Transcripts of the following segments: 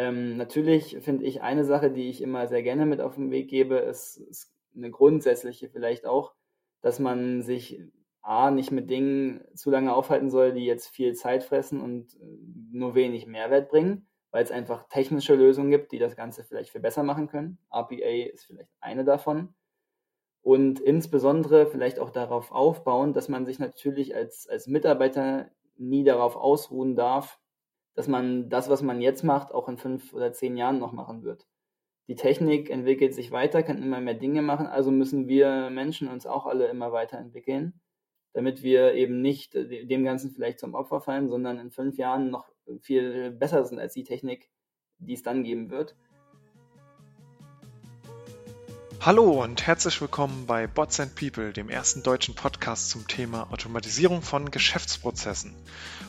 Ähm, natürlich finde ich eine Sache, die ich immer sehr gerne mit auf den Weg gebe, ist, ist eine grundsätzliche vielleicht auch, dass man sich A, nicht mit Dingen zu lange aufhalten soll, die jetzt viel Zeit fressen und äh, nur wenig Mehrwert bringen, weil es einfach technische Lösungen gibt, die das Ganze vielleicht viel besser machen können. RPA ist vielleicht eine davon. Und insbesondere vielleicht auch darauf aufbauen, dass man sich natürlich als, als Mitarbeiter nie darauf ausruhen darf, dass man das, was man jetzt macht, auch in fünf oder zehn Jahren noch machen wird. Die Technik entwickelt sich weiter, kann immer mehr Dinge machen, also müssen wir Menschen uns auch alle immer weiterentwickeln, damit wir eben nicht dem Ganzen vielleicht zum Opfer fallen, sondern in fünf Jahren noch viel besser sind als die Technik, die es dann geben wird. Hallo und herzlich willkommen bei Bots and People, dem ersten deutschen Podcast zum Thema Automatisierung von Geschäftsprozessen.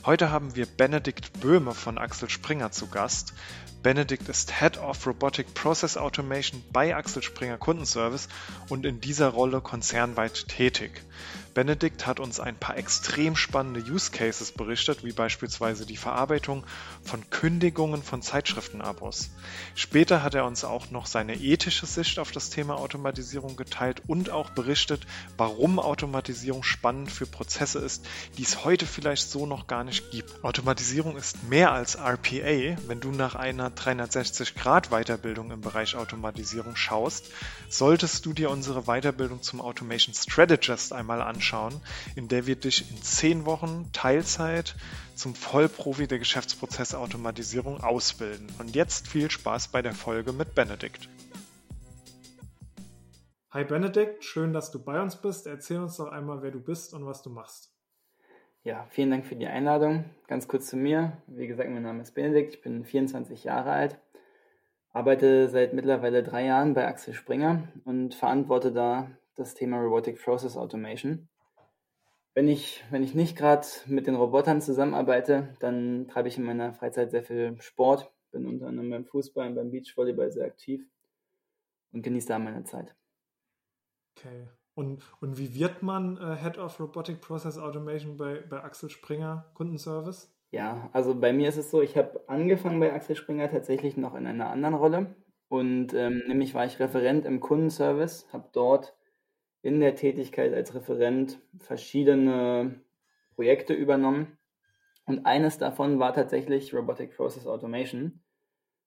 Heute haben wir Benedikt Böhme von Axel Springer zu Gast. Benedikt ist Head of Robotic Process Automation bei Axel Springer Kundenservice und in dieser Rolle konzernweit tätig. Benedikt hat uns ein paar extrem spannende Use Cases berichtet, wie beispielsweise die Verarbeitung von Kündigungen von Zeitschriftenabos. Später hat er uns auch noch seine ethische Sicht auf das Thema Automatisierung geteilt und auch berichtet, warum Automatisierung spannend für Prozesse ist, die es heute vielleicht so noch gar nicht gibt. Automatisierung ist mehr als RPA. Wenn du nach einer 360-Grad-Weiterbildung im Bereich Automatisierung schaust, solltest du dir unsere Weiterbildung zum Automation Strategist einmal anschauen anschauen, in der wir dich in zehn Wochen Teilzeit zum Vollprofi der Geschäftsprozessautomatisierung ausbilden. Und jetzt viel Spaß bei der Folge mit Benedikt. Hi Benedikt, schön, dass du bei uns bist. Erzähl uns doch einmal, wer du bist und was du machst. Ja, vielen Dank für die Einladung. Ganz kurz zu mir. Wie gesagt, mein Name ist Benedikt, ich bin 24 Jahre alt, arbeite seit mittlerweile drei Jahren bei Axel Springer und verantworte da das Thema Robotic Process Automation. Wenn ich, wenn ich nicht gerade mit den Robotern zusammenarbeite, dann treibe ich in meiner Freizeit sehr viel Sport, bin unter anderem beim Fußball und beim Beachvolleyball sehr aktiv und genieße da meine Zeit. Okay. Und, und wie wird man äh, Head of Robotic Process Automation bei, bei Axel Springer Kundenservice? Ja, also bei mir ist es so, ich habe angefangen bei Axel Springer tatsächlich noch in einer anderen Rolle. Und ähm, nämlich war ich Referent im Kundenservice, habe dort in der Tätigkeit als Referent verschiedene Projekte übernommen. Und eines davon war tatsächlich Robotic Process Automation,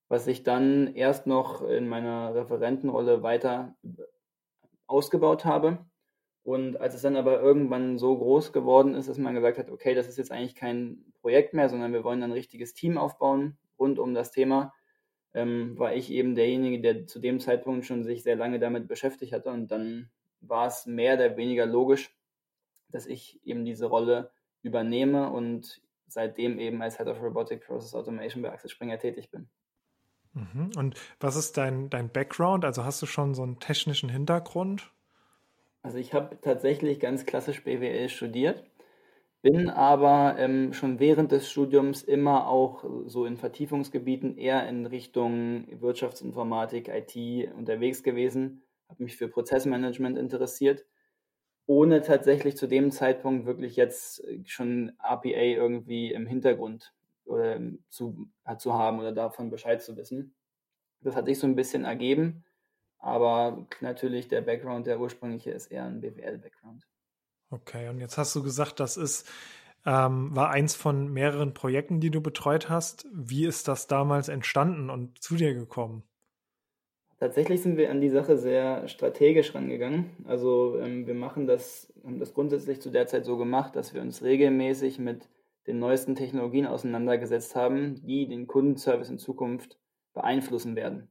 was ich dann erst noch in meiner Referentenrolle weiter ausgebaut habe. Und als es dann aber irgendwann so groß geworden ist, dass man gesagt hat, okay, das ist jetzt eigentlich kein Projekt mehr, sondern wir wollen ein richtiges Team aufbauen rund um das Thema, ähm, war ich eben derjenige, der zu dem Zeitpunkt schon sich sehr lange damit beschäftigt hatte. Und dann war es mehr oder weniger logisch, dass ich eben diese Rolle übernehme und seitdem eben als Head of Robotic Process Automation bei Axel Springer tätig bin. Mhm. Und was ist dein, dein Background? Also hast du schon so einen technischen Hintergrund? Also ich habe tatsächlich ganz klassisch BWL studiert, bin aber ähm, schon während des Studiums immer auch so in Vertiefungsgebieten eher in Richtung Wirtschaftsinformatik, IT unterwegs gewesen habe mich für Prozessmanagement interessiert, ohne tatsächlich zu dem Zeitpunkt wirklich jetzt äh, schon APA irgendwie im Hintergrund oder ähm, zu, zu haben oder davon Bescheid zu wissen. Das hat sich so ein bisschen ergeben, aber natürlich der Background, der ursprüngliche, ist eher ein BWL-Background. Okay, und jetzt hast du gesagt, das ist ähm, war eins von mehreren Projekten, die du betreut hast. Wie ist das damals entstanden und zu dir gekommen? Tatsächlich sind wir an die Sache sehr strategisch rangegangen. Also ähm, wir machen das, haben das grundsätzlich zu der Zeit so gemacht, dass wir uns regelmäßig mit den neuesten Technologien auseinandergesetzt haben, die den Kundenservice in Zukunft beeinflussen werden.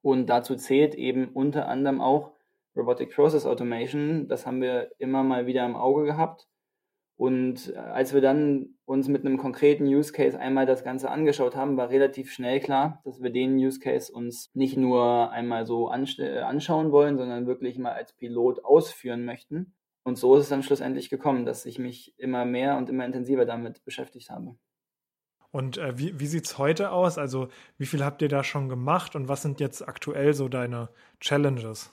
Und dazu zählt eben unter anderem auch Robotic Process Automation. Das haben wir immer mal wieder im Auge gehabt und äh, als wir dann uns mit einem konkreten Use Case einmal das Ganze angeschaut haben, war relativ schnell klar, dass wir den Use Case uns nicht nur einmal so äh, anschauen wollen, sondern wirklich mal als Pilot ausführen möchten. Und so ist es dann schlussendlich gekommen, dass ich mich immer mehr und immer intensiver damit beschäftigt habe. Und äh, wie, wie sieht es heute aus? Also wie viel habt ihr da schon gemacht und was sind jetzt aktuell so deine Challenges?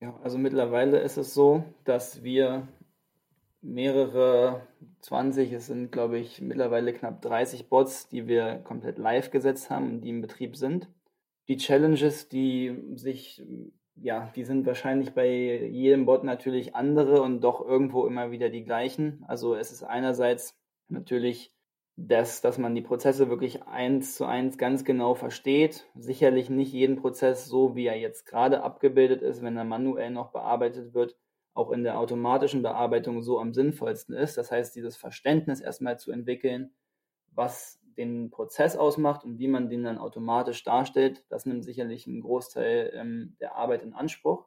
Ja, also mittlerweile ist es so, dass wir mehrere 20, es sind glaube ich mittlerweile knapp 30 Bots, die wir komplett live gesetzt haben und die im Betrieb sind. Die Challenges, die sich, ja, die sind wahrscheinlich bei jedem Bot natürlich andere und doch irgendwo immer wieder die gleichen. Also es ist einerseits natürlich das, dass man die Prozesse wirklich eins zu eins ganz genau versteht. Sicherlich nicht jeden Prozess so, wie er jetzt gerade abgebildet ist, wenn er manuell noch bearbeitet wird, auch in der automatischen Bearbeitung so am sinnvollsten ist. Das heißt, dieses Verständnis erstmal zu entwickeln, was den Prozess ausmacht und wie man den dann automatisch darstellt, das nimmt sicherlich einen Großteil ähm, der Arbeit in Anspruch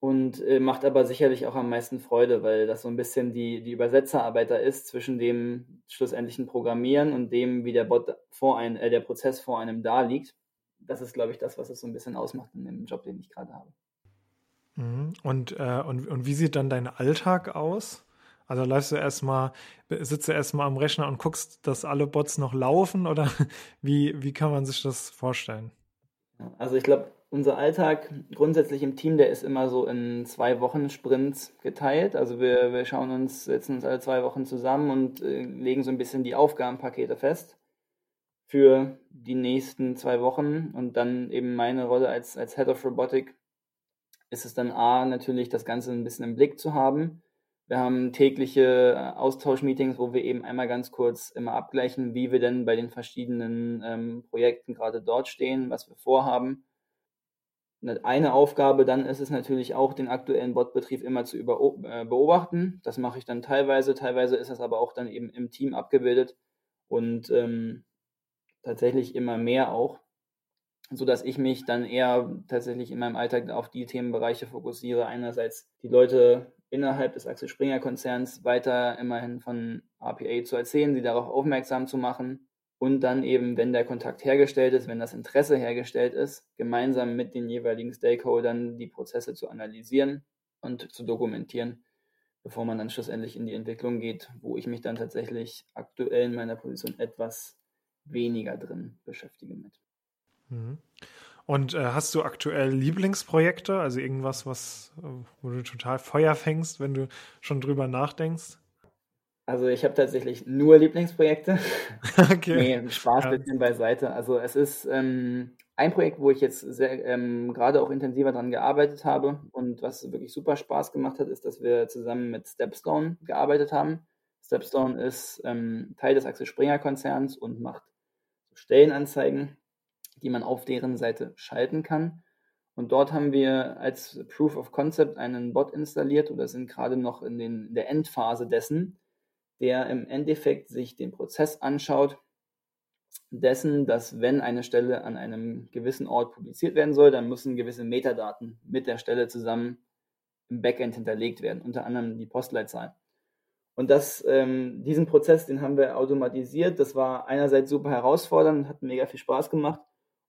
und äh, macht aber sicherlich auch am meisten Freude, weil das so ein bisschen die, die Übersetzerarbeit da ist zwischen dem schlussendlichen Programmieren und dem, wie der Bot vor ein, äh, der Prozess vor einem da liegt. Das ist, glaube ich, das, was es so ein bisschen ausmacht in dem Job, den ich gerade habe. Mhm. Und, äh, und, und wie sieht dann dein Alltag aus? Also läufst du erstmal, sitzt du erstmal am Rechner und guckst, dass alle Bots noch laufen oder wie, wie kann man sich das vorstellen? Also ich glaube, unser Alltag grundsätzlich im Team, der ist immer so in zwei Wochen Sprints geteilt. Also wir, wir schauen uns, setzen uns alle zwei Wochen zusammen und äh, legen so ein bisschen die Aufgabenpakete fest für die nächsten zwei Wochen. Und dann eben meine Rolle als, als Head of Robotic ist es dann A, natürlich das Ganze ein bisschen im Blick zu haben. Wir haben tägliche äh, Austauschmeetings, wo wir eben einmal ganz kurz immer abgleichen, wie wir denn bei den verschiedenen ähm, Projekten gerade dort stehen, was wir vorhaben eine Aufgabe dann ist es natürlich auch, den aktuellen Botbetrieb immer zu über, äh, beobachten. Das mache ich dann teilweise, teilweise ist das aber auch dann eben im Team abgebildet und ähm, tatsächlich immer mehr auch, sodass ich mich dann eher tatsächlich in meinem Alltag auf die Themenbereiche fokussiere. Einerseits die Leute innerhalb des Axel Springer Konzerns weiter immerhin von RPA zu erzählen, sie darauf aufmerksam zu machen und dann eben, wenn der Kontakt hergestellt ist, wenn das Interesse hergestellt ist, gemeinsam mit den jeweiligen Stakeholdern die Prozesse zu analysieren und zu dokumentieren, bevor man dann schlussendlich in die Entwicklung geht, wo ich mich dann tatsächlich aktuell in meiner Position etwas weniger drin beschäftige mit. Mhm. Und äh, hast du aktuell Lieblingsprojekte, also irgendwas, was, äh, wo du total Feuer fängst, wenn du schon drüber nachdenkst? Also ich habe tatsächlich nur Lieblingsprojekte. Okay. nee, Spaß ja. bisschen beiseite. Also es ist ähm, ein Projekt, wo ich jetzt ähm, gerade auch intensiver dran gearbeitet habe und was wirklich super Spaß gemacht hat, ist, dass wir zusammen mit Stepstone gearbeitet haben. Stepstone ist ähm, Teil des Axel Springer Konzerns und macht Stellenanzeigen, die man auf deren Seite schalten kann. Und dort haben wir als Proof of Concept einen Bot installiert oder sind gerade noch in, den, in der Endphase dessen der im Endeffekt sich den Prozess anschaut, dessen, dass wenn eine Stelle an einem gewissen Ort publiziert werden soll, dann müssen gewisse Metadaten mit der Stelle zusammen im Backend hinterlegt werden, unter anderem die Postleitzahl. Und das, ähm, diesen Prozess, den haben wir automatisiert. Das war einerseits super herausfordernd, hat mega viel Spaß gemacht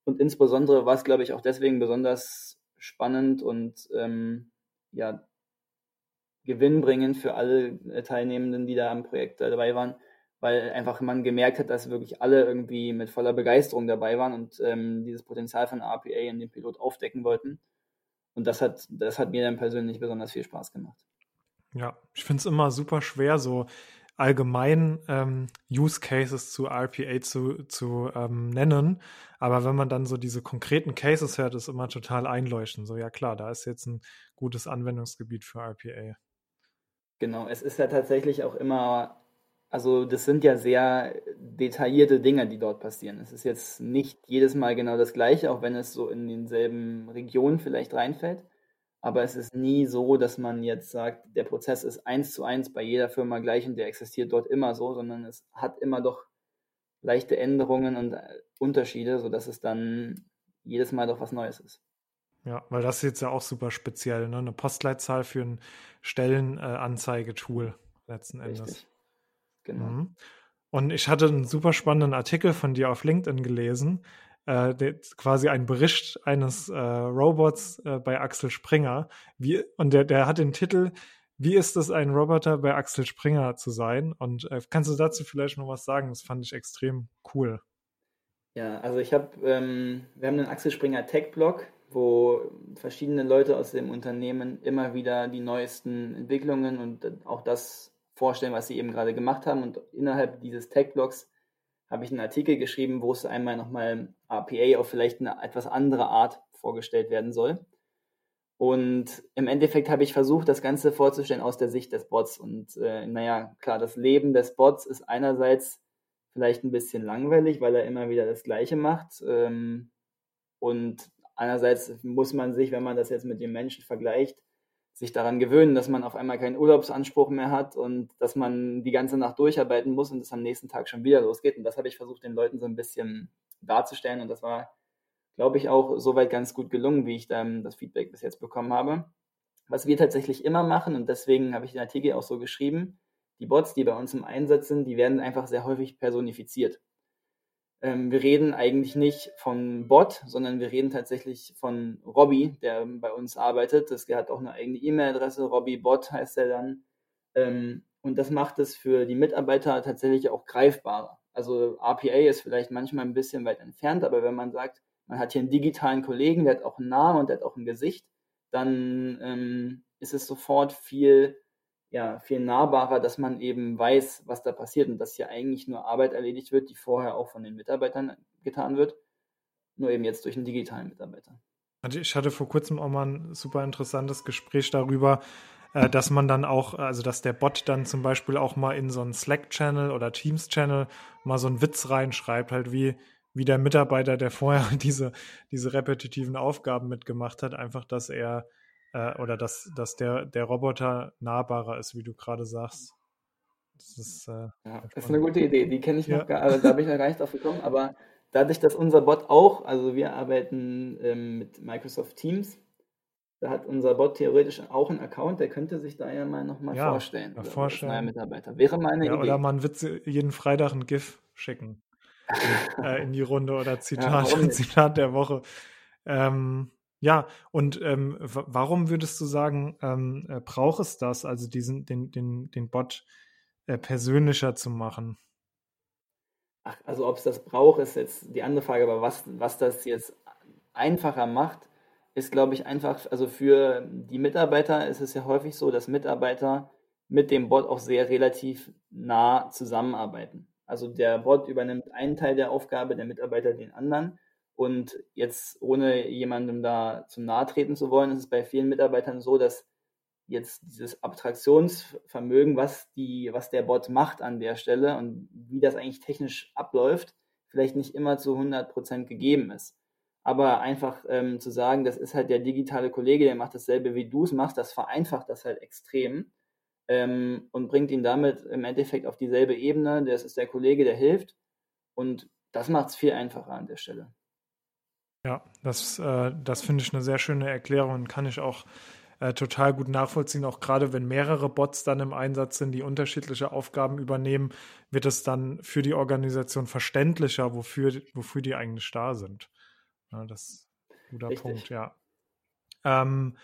und insbesondere war es, glaube ich, auch deswegen besonders spannend und ähm, ja, gewinnbringend für alle äh, Teilnehmenden, die da am Projekt dabei waren, weil einfach man gemerkt hat, dass wirklich alle irgendwie mit voller Begeisterung dabei waren und ähm, dieses Potenzial von RPA in dem Pilot aufdecken wollten. Und das hat, das hat mir dann persönlich besonders viel Spaß gemacht. Ja, ich finde es immer super schwer, so allgemein ähm, Use Cases zu RPA zu, zu ähm, nennen. Aber wenn man dann so diese konkreten Cases hört, ist immer total einleuchtend. So, ja klar, da ist jetzt ein gutes Anwendungsgebiet für RPA. Genau, es ist ja tatsächlich auch immer, also das sind ja sehr detaillierte Dinge, die dort passieren. Es ist jetzt nicht jedes Mal genau das gleiche, auch wenn es so in denselben Regionen vielleicht reinfällt. Aber es ist nie so, dass man jetzt sagt, der Prozess ist eins zu eins bei jeder Firma gleich und der existiert dort immer so, sondern es hat immer doch leichte Änderungen und äh, Unterschiede, sodass es dann jedes Mal doch was Neues ist. Ja, weil das ist jetzt ja auch super speziell, ne? Eine Postleitzahl für ein Stellenanzeigetool äh, letzten Endes. Richtig. Genau. Mhm. Und ich hatte einen super spannenden Artikel von dir auf LinkedIn gelesen, äh, quasi ein Bericht eines äh, Robots äh, bei Axel Springer. Wie, und der, der hat den Titel Wie ist es, ein Roboter bei Axel Springer zu sein? Und äh, kannst du dazu vielleicht noch was sagen? Das fand ich extrem cool. Ja, also ich habe, ähm, wir haben einen Axel Springer Tech-Blog, wo verschiedene Leute aus dem Unternehmen immer wieder die neuesten Entwicklungen und auch das vorstellen, was sie eben gerade gemacht haben. Und innerhalb dieses Tech-Blogs habe ich einen Artikel geschrieben, wo es einmal nochmal RPA auf vielleicht eine etwas andere Art vorgestellt werden soll. Und im Endeffekt habe ich versucht, das Ganze vorzustellen aus der Sicht des Bots. Und äh, naja, klar, das Leben des Bots ist einerseits vielleicht ein bisschen langweilig, weil er immer wieder das Gleiche macht. Ähm, und einerseits muss man sich, wenn man das jetzt mit dem Menschen vergleicht, sich daran gewöhnen, dass man auf einmal keinen Urlaubsanspruch mehr hat und dass man die ganze Nacht durcharbeiten muss und es am nächsten Tag schon wieder losgeht. Und das habe ich versucht, den Leuten so ein bisschen darzustellen. Und das war, glaube ich, auch soweit ganz gut gelungen, wie ich dann das Feedback bis jetzt bekommen habe. Was wir tatsächlich immer machen, und deswegen habe ich den Artikel auch so geschrieben, die Bots, die bei uns im Einsatz sind, die werden einfach sehr häufig personifiziert. Ähm, wir reden eigentlich nicht von Bot, sondern wir reden tatsächlich von Robby, der bei uns arbeitet. Das hat auch eine eigene E-Mail-Adresse, Robby Bot heißt er dann. Ähm, und das macht es für die Mitarbeiter tatsächlich auch greifbarer. Also RPA ist vielleicht manchmal ein bisschen weit entfernt, aber wenn man sagt, man hat hier einen digitalen Kollegen, der hat auch einen Namen und der hat auch ein Gesicht, dann ähm, ist es sofort viel ja, viel nahbarer, dass man eben weiß, was da passiert und dass hier eigentlich nur Arbeit erledigt wird, die vorher auch von den Mitarbeitern getan wird, nur eben jetzt durch einen digitalen Mitarbeiter. Ich hatte vor kurzem auch mal ein super interessantes Gespräch darüber, äh, dass man dann auch, also dass der Bot dann zum Beispiel auch mal in so einen Slack-Channel oder Teams-Channel mal so einen Witz reinschreibt, halt wie, wie der Mitarbeiter, der vorher diese, diese repetitiven Aufgaben mitgemacht hat, einfach, dass er äh, oder dass, dass der, der Roboter nahbarer ist, wie du gerade sagst. Das ist, äh, ja, ist eine gute Idee. Die kenne ich noch ja. gar, also da bin ich noch gar nicht drauf gekommen, aber dadurch, dass unser Bot auch, also wir arbeiten ähm, mit Microsoft Teams, da hat unser Bot theoretisch auch einen Account, der könnte sich da ja mal nochmal ja, vorstellen. Oder vorstellen. Neuer Mitarbeiter. Wäre meine ja, Idee. Oder man wird jeden Freitag ein GIF schicken äh, in die Runde oder Zitat, ja, Zitat der Woche. Ähm, ja, und ähm, warum würdest du sagen, ähm, äh, braucht es das, also diesen, den, den, den Bot äh, persönlicher zu machen? Ach, also ob es das braucht, ist jetzt die andere Frage, aber was, was das jetzt einfacher macht, ist, glaube ich, einfach, also für die Mitarbeiter ist es ja häufig so, dass Mitarbeiter mit dem Bot auch sehr relativ nah zusammenarbeiten. Also der Bot übernimmt einen Teil der Aufgabe, der Mitarbeiter den anderen. Und jetzt, ohne jemandem da zum nahe treten zu wollen, ist es bei vielen Mitarbeitern so, dass jetzt dieses Abstraktionsvermögen, was, die, was der Bot macht an der Stelle und wie das eigentlich technisch abläuft, vielleicht nicht immer zu 100% gegeben ist. Aber einfach ähm, zu sagen, das ist halt der digitale Kollege, der macht dasselbe wie du es machst, das vereinfacht das halt extrem ähm, und bringt ihn damit im Endeffekt auf dieselbe Ebene. Das ist der Kollege, der hilft und das macht es viel einfacher an der Stelle. Ja, das, äh, das finde ich eine sehr schöne Erklärung und kann ich auch äh, total gut nachvollziehen. Auch gerade wenn mehrere Bots dann im Einsatz sind, die unterschiedliche Aufgaben übernehmen, wird es dann für die Organisation verständlicher, wofür, wofür die eigentlich da sind. Ja, das ist ein guter Richtig. Punkt, ja. Ähm,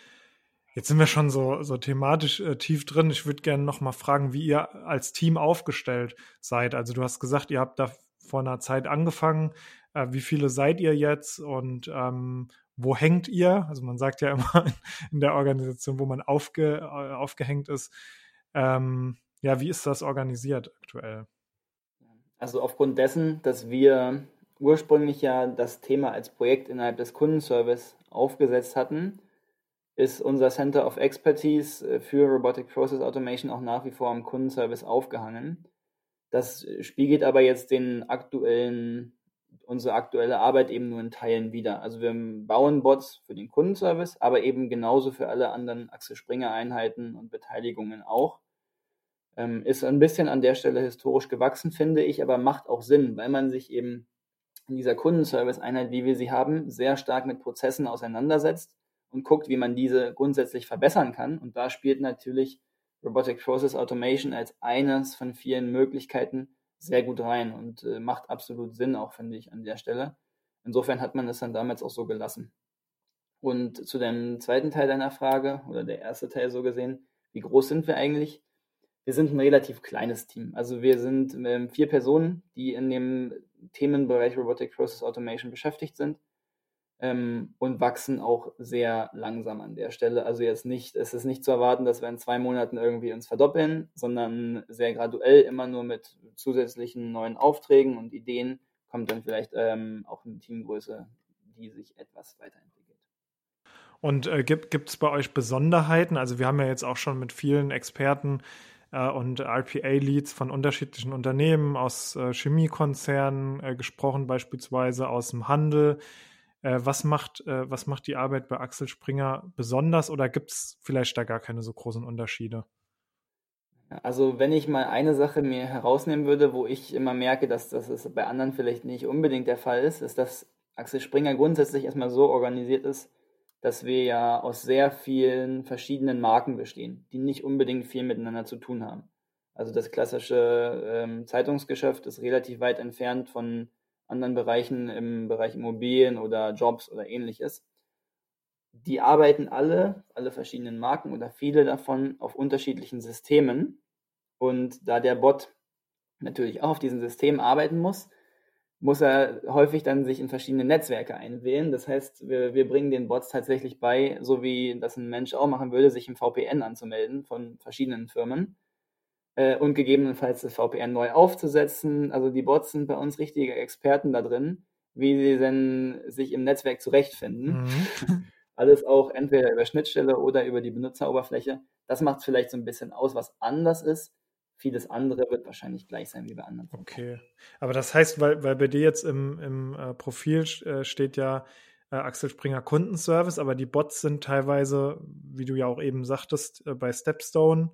jetzt sind wir schon so, so thematisch äh, tief drin. Ich würde gerne noch mal fragen, wie ihr als Team aufgestellt seid. Also du hast gesagt, ihr habt da vor einer Zeit angefangen äh, wie viele seid ihr jetzt und ähm, wo hängt ihr? Also man sagt ja immer in der Organisation, wo man aufge, äh, aufgehängt ist. Ähm, ja, wie ist das organisiert aktuell? Also aufgrund dessen, dass wir ursprünglich ja das Thema als Projekt innerhalb des Kundenservice aufgesetzt hatten, ist unser Center of Expertise äh, für Robotic Process Automation auch nach wie vor am Kundenservice aufgehangen. Das spiegelt aber jetzt den aktuellen unsere aktuelle Arbeit eben nur in Teilen wieder. Also wir bauen Bots für den Kundenservice, aber eben genauso für alle anderen Axel Springer Einheiten und Beteiligungen auch. Ähm, ist ein bisschen an der Stelle historisch gewachsen, finde ich, aber macht auch Sinn, weil man sich eben in dieser Kundenservice-Einheit, wie wir sie haben, sehr stark mit Prozessen auseinandersetzt und guckt, wie man diese grundsätzlich verbessern kann. Und da spielt natürlich Robotic Process Automation als eines von vielen Möglichkeiten, sehr gut rein und äh, macht absolut Sinn, auch finde ich an der Stelle. Insofern hat man es dann damals auch so gelassen. Und zu dem zweiten Teil deiner Frage, oder der erste Teil so gesehen, wie groß sind wir eigentlich? Wir sind ein relativ kleines Team. Also wir sind ähm, vier Personen, die in dem Themenbereich Robotic Process Automation beschäftigt sind. Ähm, und wachsen auch sehr langsam an der Stelle. Also jetzt nicht, es ist nicht zu erwarten, dass wir in zwei Monaten irgendwie uns verdoppeln, sondern sehr graduell immer nur mit zusätzlichen neuen Aufträgen und Ideen kommt dann vielleicht ähm, auch eine Teamgröße, die sich etwas weiterentwickelt. Und äh, gibt es bei euch Besonderheiten? Also wir haben ja jetzt auch schon mit vielen Experten äh, und RPA-Leads von unterschiedlichen Unternehmen aus äh, Chemiekonzernen äh, gesprochen, beispielsweise aus dem Handel. Äh, was, macht, äh, was macht die Arbeit bei Axel Springer besonders oder gibt es vielleicht da gar keine so großen Unterschiede? Also wenn ich mal eine Sache mir herausnehmen würde, wo ich immer merke, dass das bei anderen vielleicht nicht unbedingt der Fall ist, ist, dass Axel Springer grundsätzlich erstmal so organisiert ist, dass wir ja aus sehr vielen verschiedenen Marken bestehen, die nicht unbedingt viel miteinander zu tun haben. Also das klassische ähm, Zeitungsgeschäft ist relativ weit entfernt von anderen Bereichen im Bereich Immobilien oder Jobs oder ähnliches. Die arbeiten alle, alle verschiedenen Marken oder viele davon auf unterschiedlichen Systemen. Und da der Bot natürlich auch auf diesen Systemen arbeiten muss, muss er häufig dann sich in verschiedene Netzwerke einwählen. Das heißt, wir, wir bringen den Bots tatsächlich bei, so wie das ein Mensch auch machen würde, sich im VPN anzumelden von verschiedenen Firmen äh, und gegebenenfalls das VPN neu aufzusetzen. Also die Bots sind bei uns richtige Experten da drin, wie sie denn sich im Netzwerk zurechtfinden. Mhm. Alles auch entweder über Schnittstelle oder über die Benutzeroberfläche. Das macht es vielleicht so ein bisschen aus, was anders ist. Vieles andere wird wahrscheinlich gleich sein wie bei anderen. Okay. Aber das heißt, weil, weil bei dir jetzt im, im äh, Profil äh, steht ja äh, Axel Springer Kundenservice, aber die Bots sind teilweise, wie du ja auch eben sagtest, äh, bei Stepstone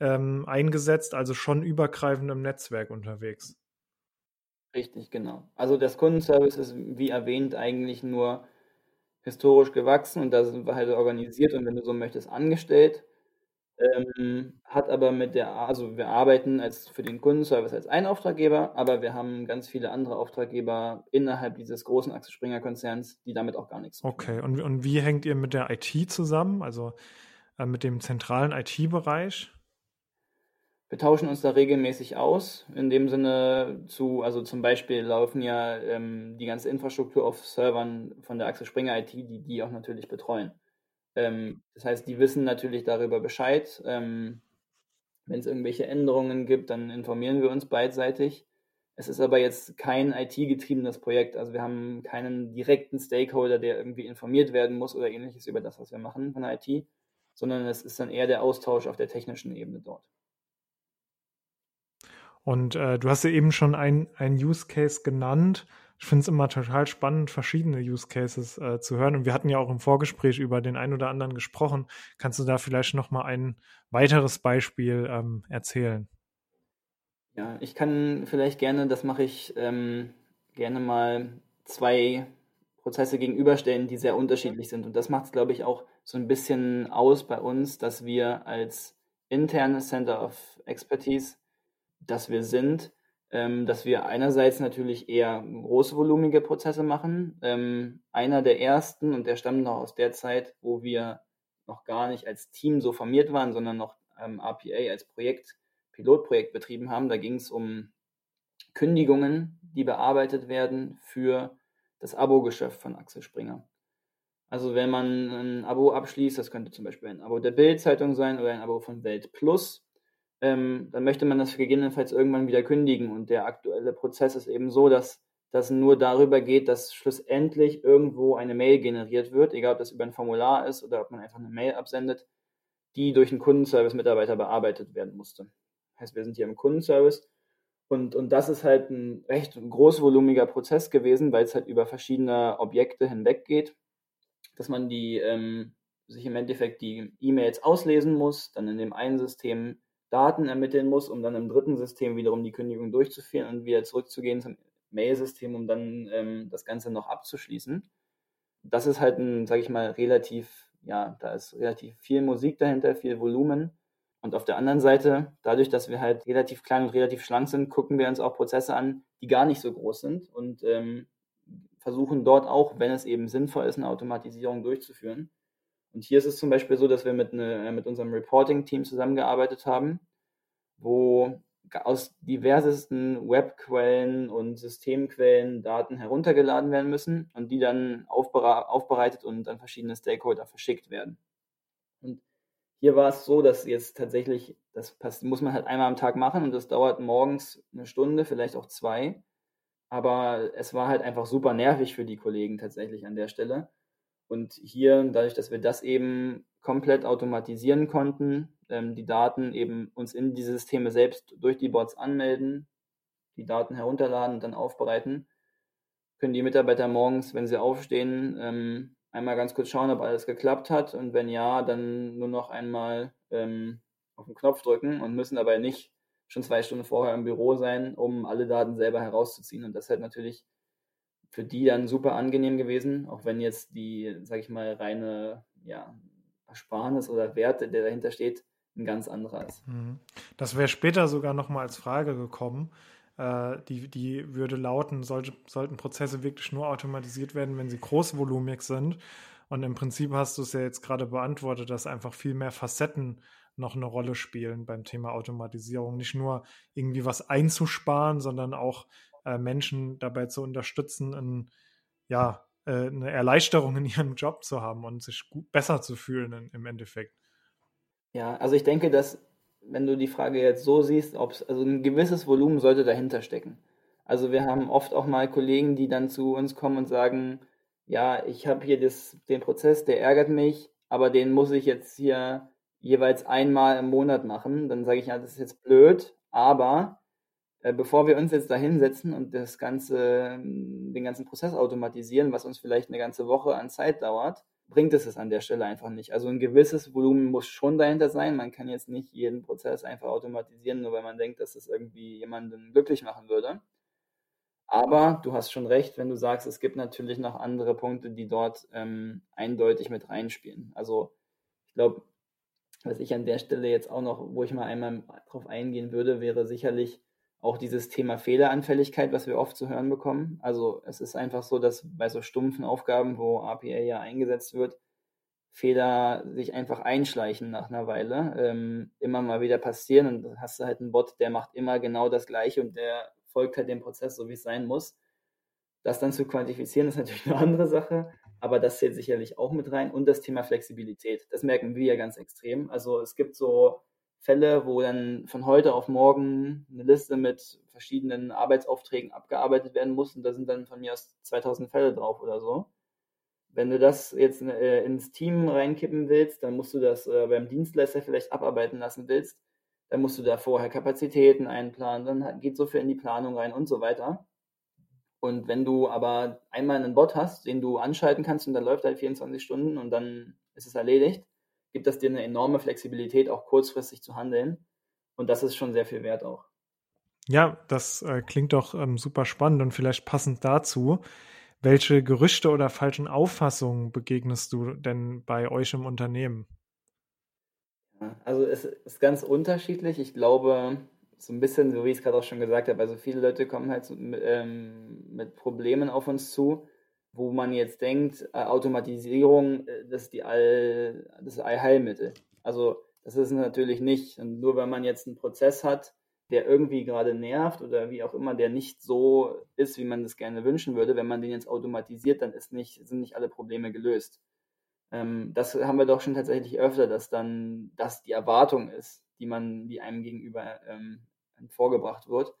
ähm, eingesetzt, also schon übergreifend im Netzwerk unterwegs. Richtig, genau. Also das Kundenservice ist, wie erwähnt, eigentlich nur historisch gewachsen und da sind wir halt organisiert und wenn du so möchtest, angestellt. Ähm, hat aber mit der, also wir arbeiten als für den Kundenservice als ein Auftraggeber, aber wir haben ganz viele andere Auftraggeber innerhalb dieses großen Axel Springer Konzerns, die damit auch gar nichts tun. Okay, und, und wie hängt ihr mit der IT zusammen, also äh, mit dem zentralen IT-Bereich? Wir tauschen uns da regelmäßig aus. In dem Sinne zu, also zum Beispiel laufen ja ähm, die ganze Infrastruktur auf Servern von der Axel Springer IT, die die auch natürlich betreuen. Ähm, das heißt, die wissen natürlich darüber Bescheid. Ähm, Wenn es irgendwelche Änderungen gibt, dann informieren wir uns beidseitig. Es ist aber jetzt kein IT-getriebenes Projekt. Also wir haben keinen direkten Stakeholder, der irgendwie informiert werden muss oder ähnliches über das, was wir machen von der IT, sondern es ist dann eher der Austausch auf der technischen Ebene dort. Und äh, du hast ja eben schon ein, ein Use Case genannt. Ich finde es immer total spannend, verschiedene Use Cases äh, zu hören. Und wir hatten ja auch im Vorgespräch über den einen oder anderen gesprochen. Kannst du da vielleicht noch mal ein weiteres Beispiel ähm, erzählen? Ja, ich kann vielleicht gerne, das mache ich ähm, gerne mal zwei Prozesse gegenüberstellen, die sehr unterschiedlich sind. Und das macht es, glaube ich, auch so ein bisschen aus bei uns, dass wir als internes Center of Expertise dass wir sind, ähm, dass wir einerseits natürlich eher großvolumige Prozesse machen. Ähm, einer der ersten, und der stammt noch aus der Zeit, wo wir noch gar nicht als Team so formiert waren, sondern noch ähm, RPA als Projekt, Pilotprojekt betrieben haben. Da ging es um Kündigungen, die bearbeitet werden für das Abo-Geschäft von Axel Springer. Also wenn man ein Abo abschließt, das könnte zum Beispiel ein Abo der Bild-Zeitung sein oder ein Abo von Welt Plus, ähm, dann möchte man das gegebenenfalls irgendwann wieder kündigen. Und der aktuelle Prozess ist eben so, dass das nur darüber geht, dass schlussendlich irgendwo eine Mail generiert wird, egal ob das über ein Formular ist oder ob man einfach eine Mail absendet, die durch einen Kundenservice-Mitarbeiter bearbeitet werden musste. Heißt, wir sind hier im Kundenservice und, und das ist halt ein recht großvolumiger Prozess gewesen, weil es halt über verschiedene Objekte hinweg geht, dass man die ähm, sich im Endeffekt die E-Mails auslesen muss, dann in dem einen System Daten ermitteln muss, um dann im dritten System wiederum die Kündigung durchzuführen und wieder zurückzugehen zum Mail-System, um dann ähm, das Ganze noch abzuschließen. Das ist halt ein, sage ich mal, relativ, ja, da ist relativ viel Musik dahinter, viel Volumen. Und auf der anderen Seite, dadurch, dass wir halt relativ klein und relativ schlank sind, gucken wir uns auch Prozesse an, die gar nicht so groß sind und ähm, versuchen dort auch, wenn es eben sinnvoll ist, eine Automatisierung durchzuführen. Und hier ist es zum Beispiel so, dass wir mit, eine, mit unserem Reporting-Team zusammengearbeitet haben, wo aus diversesten Webquellen und Systemquellen Daten heruntergeladen werden müssen und die dann aufbereitet und an verschiedene Stakeholder verschickt werden. Und hier war es so, dass jetzt tatsächlich, das muss man halt einmal am Tag machen und das dauert morgens eine Stunde, vielleicht auch zwei. Aber es war halt einfach super nervig für die Kollegen tatsächlich an der Stelle. Und hier, dadurch, dass wir das eben komplett automatisieren konnten, ähm, die Daten eben uns in die Systeme selbst durch die Bots anmelden, die Daten herunterladen und dann aufbereiten, können die Mitarbeiter morgens, wenn sie aufstehen, ähm, einmal ganz kurz schauen, ob alles geklappt hat und wenn ja, dann nur noch einmal ähm, auf den Knopf drücken und müssen dabei nicht schon zwei Stunden vorher im Büro sein, um alle Daten selber herauszuziehen. Und das halt natürlich für die dann super angenehm gewesen, auch wenn jetzt die, sag ich mal, reine ja, Ersparnis oder Werte, der dahinter steht, ein ganz anderer ist. Mhm. Das wäre später sogar nochmal als Frage gekommen. Äh, die, die würde lauten, sollte, sollten Prozesse wirklich nur automatisiert werden, wenn sie großvolumig sind. Und im Prinzip hast du es ja jetzt gerade beantwortet, dass einfach viel mehr Facetten noch eine Rolle spielen beim Thema Automatisierung. Nicht nur irgendwie was einzusparen, sondern auch äh, Menschen dabei zu unterstützen, in, ja, äh, eine Erleichterung in ihrem Job zu haben und sich gut, besser zu fühlen in, im Endeffekt. Ja, also ich denke, dass, wenn du die Frage jetzt so siehst, ob es, also ein gewisses Volumen sollte dahinter stecken. Also wir haben oft auch mal Kollegen, die dann zu uns kommen und sagen, ja, ich habe hier das, den Prozess, der ärgert mich, aber den muss ich jetzt hier jeweils einmal im Monat machen. Dann sage ich, ja, das ist jetzt blöd, aber bevor wir uns jetzt da hinsetzen und das ganze, den ganzen Prozess automatisieren, was uns vielleicht eine ganze Woche an Zeit dauert, bringt es es an der Stelle einfach nicht. Also ein gewisses Volumen muss schon dahinter sein. Man kann jetzt nicht jeden Prozess einfach automatisieren, nur weil man denkt, dass das irgendwie jemanden glücklich machen würde. Aber du hast schon recht, wenn du sagst, es gibt natürlich noch andere Punkte, die dort ähm, eindeutig mit reinspielen. Also ich glaube, was ich an der Stelle jetzt auch noch, wo ich mal einmal drauf eingehen würde, wäre sicherlich auch dieses Thema Fehleranfälligkeit, was wir oft zu hören bekommen. Also es ist einfach so, dass bei so stumpfen Aufgaben, wo APA ja eingesetzt wird, Fehler sich einfach einschleichen nach einer Weile, ähm, immer mal wieder passieren und dann hast du halt einen Bot, der macht immer genau das Gleiche und der folgt halt dem Prozess so, wie es sein muss. Das dann zu quantifizieren, ist natürlich eine andere Sache, aber das zählt sicherlich auch mit rein und das Thema Flexibilität. Das merken wir ja ganz extrem. Also es gibt so Fälle, wo dann von heute auf morgen eine Liste mit verschiedenen Arbeitsaufträgen abgearbeitet werden muss und da sind dann von mir aus 2000 Fälle drauf oder so. Wenn du das jetzt äh, ins Team reinkippen willst, dann musst du das äh, beim Dienstleister vielleicht abarbeiten lassen willst, dann musst du da vorher Kapazitäten einplanen, dann geht so viel in die Planung rein und so weiter. Und wenn du aber einmal einen Bot hast, den du anschalten kannst und dann läuft halt 24 Stunden und dann ist es erledigt, gibt das dir eine enorme Flexibilität, auch kurzfristig zu handeln. Und das ist schon sehr viel wert auch. Ja, das äh, klingt doch ähm, super spannend und vielleicht passend dazu. Welche Gerüchte oder falschen Auffassungen begegnest du denn bei euch im Unternehmen? Also es ist ganz unterschiedlich. Ich glaube, so ein bisschen, so wie ich es gerade auch schon gesagt habe, also viele Leute kommen halt mit, ähm, mit Problemen auf uns zu, wo man jetzt denkt, äh, Automatisierung, äh, das ist die All, das Allheilmittel. Also das ist natürlich nicht. Und nur wenn man jetzt einen Prozess hat, der irgendwie gerade nervt oder wie auch immer, der nicht so ist, wie man das gerne wünschen würde, wenn man den jetzt automatisiert, dann ist nicht, sind nicht alle Probleme gelöst. Ähm, das haben wir doch schon tatsächlich öfter, dass dann das die Erwartung ist, die man, die einem gegenüber ähm, vorgebracht wird.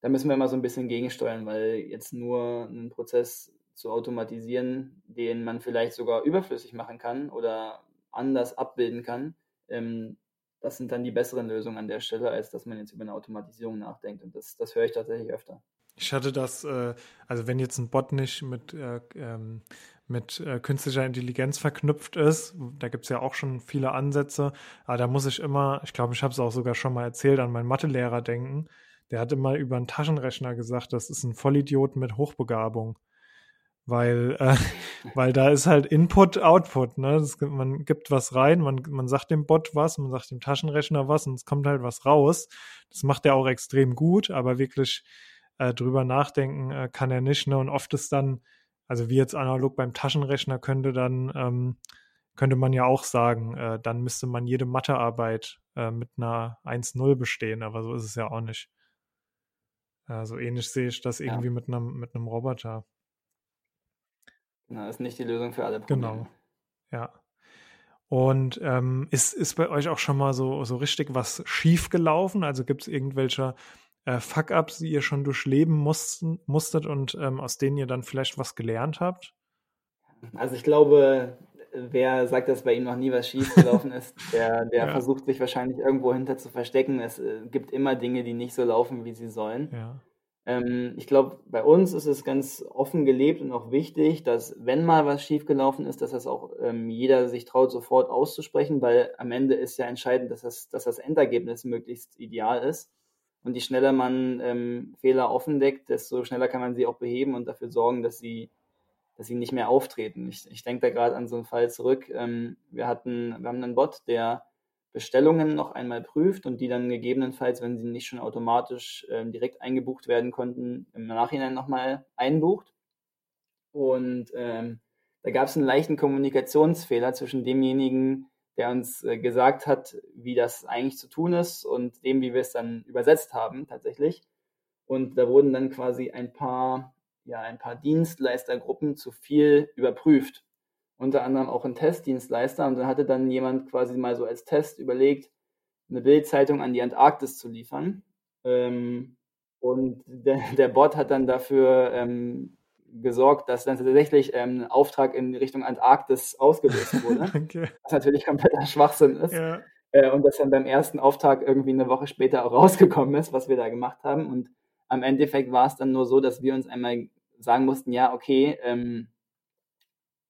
Da müssen wir immer so ein bisschen gegensteuern, weil jetzt nur einen Prozess zu automatisieren, den man vielleicht sogar überflüssig machen kann oder anders abbilden kann, ähm, das sind dann die besseren Lösungen an der Stelle, als dass man jetzt über eine Automatisierung nachdenkt. Und das, das höre ich tatsächlich öfter. Ich hatte das, äh, also wenn jetzt ein Bot nicht mit, äh, ähm, mit äh, künstlicher Intelligenz verknüpft ist, da gibt es ja auch schon viele Ansätze, aber da muss ich immer, ich glaube, ich habe es auch sogar schon mal erzählt, an meinen Mathelehrer denken. Der hat immer über einen Taschenrechner gesagt, das ist ein Vollidiot mit Hochbegabung weil, äh, weil da ist halt Input, Output. Ne? Das, man gibt was rein, man, man sagt dem Bot was, man sagt dem Taschenrechner was und es kommt halt was raus. Das macht er auch extrem gut, aber wirklich äh, drüber nachdenken äh, kann er nicht. Ne? Und oft ist dann, also wie jetzt analog beim Taschenrechner könnte dann, ähm, könnte man ja auch sagen, äh, dann müsste man jede Mathearbeit äh, mit einer 1-0 bestehen, aber so ist es ja auch nicht. Äh, so ähnlich sehe ich das irgendwie ja. mit einem mit einem Roboter. Genau, ist nicht die Lösung für alle Probleme. Genau. Ja. Und ähm, ist, ist bei euch auch schon mal so, so richtig was schief gelaufen? Also gibt es irgendwelche äh, Fuck-Ups, die ihr schon durchleben mussten, musstet und ähm, aus denen ihr dann vielleicht was gelernt habt? Also ich glaube, wer sagt, dass bei ihm noch nie was schief gelaufen ist, der, der ja. versucht sich wahrscheinlich irgendwo hinter zu verstecken. Es äh, gibt immer Dinge, die nicht so laufen, wie sie sollen. Ja. Ähm, ich glaube, bei uns ist es ganz offen gelebt und auch wichtig, dass wenn mal was schiefgelaufen ist, dass das auch ähm, jeder sich traut, sofort auszusprechen, weil am Ende ist ja entscheidend, dass das, dass das Endergebnis möglichst ideal ist. Und je schneller man ähm, Fehler offendeckt, desto schneller kann man sie auch beheben und dafür sorgen, dass sie, dass sie nicht mehr auftreten. Ich, ich denke da gerade an so einen Fall zurück. Ähm, wir hatten, wir haben einen Bot, der Bestellungen noch einmal prüft und die dann gegebenenfalls, wenn sie nicht schon automatisch äh, direkt eingebucht werden konnten, im Nachhinein nochmal einbucht. Und ähm, da gab es einen leichten Kommunikationsfehler zwischen demjenigen, der uns äh, gesagt hat, wie das eigentlich zu tun ist und dem, wie wir es dann übersetzt haben tatsächlich. Und da wurden dann quasi ein paar, ja, ein paar Dienstleistergruppen zu viel überprüft unter anderem auch ein Testdienstleister. Und dann hatte dann jemand quasi mal so als Test überlegt, eine Bildzeitung an die Antarktis zu liefern. Ähm, und der, der, Bot hat dann dafür ähm, gesorgt, dass dann tatsächlich ähm, ein Auftrag in Richtung Antarktis ausgelöst wurde. okay. Was natürlich kompletter Schwachsinn ist. Ja. Äh, und das dann beim ersten Auftrag irgendwie eine Woche später auch rausgekommen ist, was wir da gemacht haben. Und am Endeffekt war es dann nur so, dass wir uns einmal sagen mussten, ja, okay, ähm,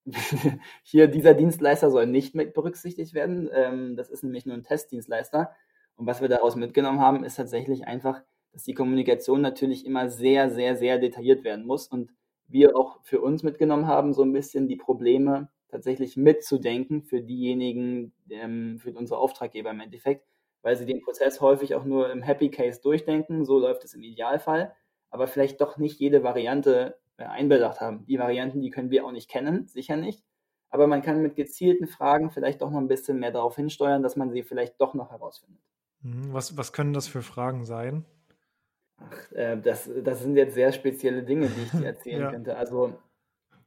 hier dieser Dienstleister soll nicht mit berücksichtigt werden. Ähm, das ist nämlich nur ein Testdienstleister. Und was wir daraus mitgenommen haben, ist tatsächlich einfach, dass die Kommunikation natürlich immer sehr, sehr, sehr detailliert werden muss. Und wir auch für uns mitgenommen haben, so ein bisschen die Probleme tatsächlich mitzudenken für diejenigen, ähm, für unsere Auftraggeber im Endeffekt, weil sie den Prozess häufig auch nur im Happy Case durchdenken. So läuft es im Idealfall. Aber vielleicht doch nicht jede Variante einbedacht haben. Die Varianten, die können wir auch nicht kennen, sicher nicht. Aber man kann mit gezielten Fragen vielleicht doch noch ein bisschen mehr darauf hinsteuern, dass man sie vielleicht doch noch herausfindet. Mhm. Was, was können das für Fragen sein? Ach, äh, das, das sind jetzt sehr spezielle Dinge, die ich dir erzählen ja. könnte. Also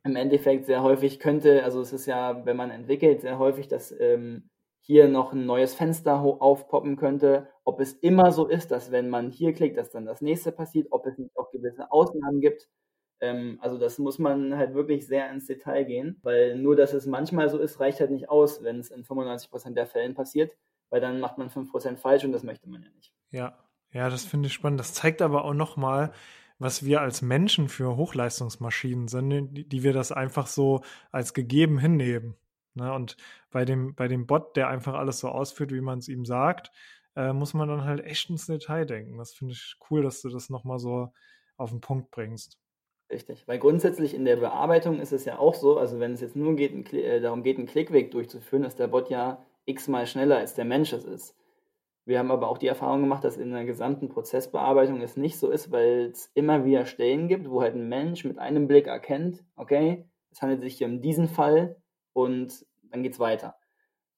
im Endeffekt sehr häufig könnte, also es ist ja, wenn man entwickelt, sehr häufig, dass ähm, hier noch ein neues Fenster aufpoppen könnte, ob es immer so ist, dass wenn man hier klickt, dass dann das nächste passiert, ob es nicht auch gewisse Ausnahmen gibt. Ähm, also das muss man halt wirklich sehr ins Detail gehen, weil nur, dass es manchmal so ist, reicht halt nicht aus, wenn es in 95% der Fällen passiert, weil dann macht man 5% falsch und das möchte man ja nicht. Ja, ja, das finde ich spannend. Das zeigt aber auch nochmal, was wir als Menschen für Hochleistungsmaschinen sind, die, die wir das einfach so als gegeben hinnehmen. Ne? Und bei dem, bei dem Bot, der einfach alles so ausführt, wie man es ihm sagt, äh, muss man dann halt echt ins Detail denken. Das finde ich cool, dass du das nochmal so auf den Punkt bringst. Richtig, weil grundsätzlich in der Bearbeitung ist es ja auch so, also wenn es jetzt nur geht, äh, darum geht, einen Klickweg durchzuführen, ist der Bot ja x-mal schneller als der Mensch es ist. Wir haben aber auch die Erfahrung gemacht, dass in der gesamten Prozessbearbeitung es nicht so ist, weil es immer wieder Stellen gibt, wo halt ein Mensch mit einem Blick erkennt, okay, es handelt sich hier um diesen Fall und dann geht es weiter.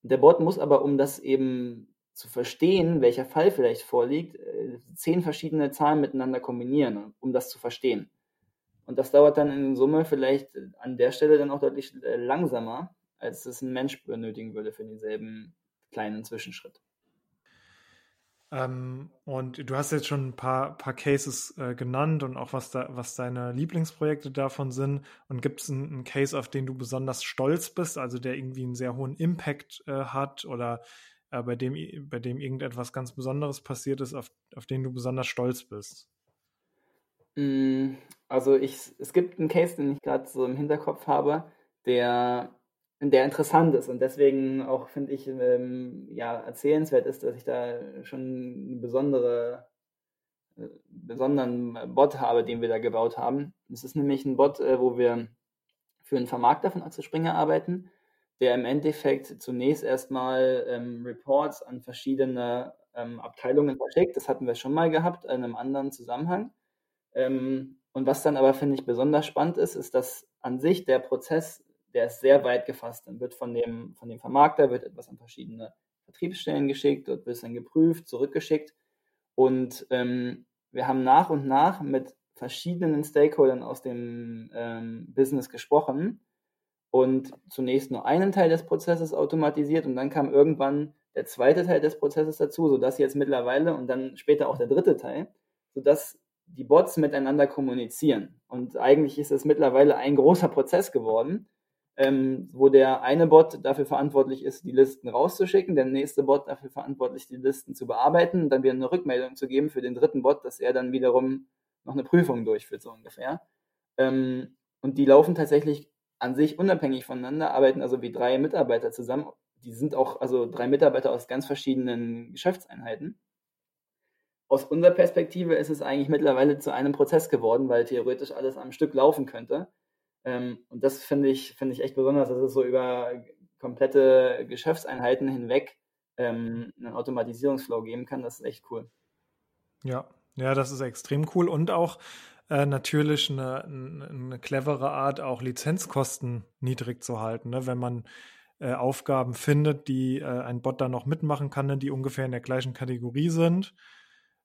Der Bot muss aber, um das eben zu verstehen, welcher Fall vielleicht vorliegt, äh, zehn verschiedene Zahlen miteinander kombinieren, um das zu verstehen. Und das dauert dann in Summe vielleicht an der Stelle dann auch deutlich äh, langsamer, als es ein Mensch benötigen würde für denselben kleinen Zwischenschritt. Ähm, und du hast jetzt schon ein paar, paar Cases äh, genannt und auch was, da, was deine Lieblingsprojekte davon sind. Und gibt es einen, einen, Case, auf den du besonders stolz bist, also der irgendwie einen sehr hohen Impact äh, hat oder äh, bei, dem, bei dem irgendetwas ganz Besonderes passiert ist, auf, auf den du besonders stolz bist? Also ich, es gibt einen Case, den ich gerade so im Hinterkopf habe, der, der interessant ist und deswegen auch, finde ich, ähm, ja, erzählenswert ist, dass ich da schon einen besondere, äh, besonderen Bot habe, den wir da gebaut haben. Es ist nämlich ein Bot, äh, wo wir für einen Vermarkter von Axel Springer arbeiten, der im Endeffekt zunächst erstmal ähm, Reports an verschiedene ähm, Abteilungen verschickt. Das hatten wir schon mal gehabt in einem anderen Zusammenhang. Ähm, und was dann aber, finde ich, besonders spannend ist, ist, dass an sich der Prozess, der ist sehr weit gefasst. Dann wird von dem, von dem Vermarkter wird etwas an verschiedene Vertriebsstellen geschickt, dort wird es dann geprüft, zurückgeschickt. Und ähm, wir haben nach und nach mit verschiedenen Stakeholdern aus dem ähm, Business gesprochen und zunächst nur einen Teil des Prozesses automatisiert und dann kam irgendwann der zweite Teil des Prozesses dazu, sodass jetzt mittlerweile und dann später auch der dritte Teil, sodass die Bots miteinander kommunizieren. Und eigentlich ist es mittlerweile ein großer Prozess geworden, ähm, wo der eine Bot dafür verantwortlich ist, die Listen rauszuschicken, der nächste Bot dafür verantwortlich, die Listen zu bearbeiten dann wieder eine Rückmeldung zu geben für den dritten Bot, dass er dann wiederum noch eine Prüfung durchführt, so ungefähr. Ähm, und die laufen tatsächlich an sich unabhängig voneinander, arbeiten also wie drei Mitarbeiter zusammen. Die sind auch also drei Mitarbeiter aus ganz verschiedenen Geschäftseinheiten. Aus unserer Perspektive ist es eigentlich mittlerweile zu einem Prozess geworden, weil theoretisch alles am Stück laufen könnte. Ähm, und das finde ich, finde ich echt besonders, dass es so über komplette Geschäftseinheiten hinweg ähm, einen Automatisierungsflow geben kann. Das ist echt cool. Ja, ja, das ist extrem cool und auch äh, natürlich eine, eine, clevere Art, auch Lizenzkosten niedrig zu halten. Ne? Wenn man äh, Aufgaben findet, die äh, ein Bot dann noch mitmachen kann, ne? die ungefähr in der gleichen Kategorie sind,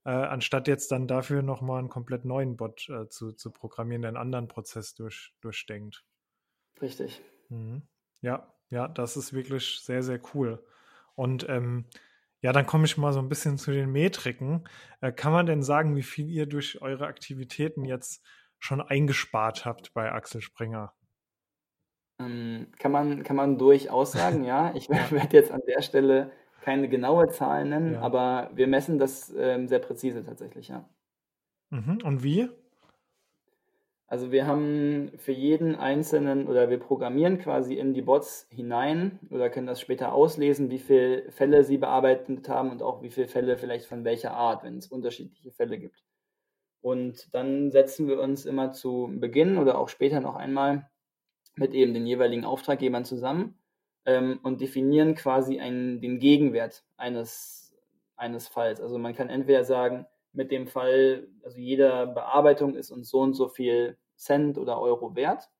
äh, anstatt jetzt dann dafür nochmal einen komplett neuen Bot äh, zu, zu programmieren, der einen anderen Prozess durch, durchdenkt. Richtig. Mhm. Ja, ja, das ist wirklich sehr, sehr cool. Und ähm, ja, dann komme ich mal so ein bisschen zu den Metriken. Äh, kann man denn sagen, wie viel ihr durch eure Aktivitäten jetzt schon eingespart habt bei Axel Springer? Ähm, kann, man, kann man durchaus sagen, ja. Ich werde jetzt an der Stelle keine genaue Zahl nennen, ja. aber wir messen das ähm, sehr präzise tatsächlich, ja. Mhm. Und wie? Also wir haben für jeden einzelnen oder wir programmieren quasi in die Bots hinein oder können das später auslesen, wie viele Fälle sie bearbeitet haben und auch wie viele Fälle vielleicht von welcher Art, wenn es unterschiedliche Fälle gibt. Und dann setzen wir uns immer zu Beginn oder auch später noch einmal mit eben den jeweiligen Auftraggebern zusammen ähm, und definieren quasi einen, den Gegenwert eines, eines Falls. Also man kann entweder sagen, mit dem Fall, also jede Bearbeitung ist uns so und so viel Cent oder Euro wert.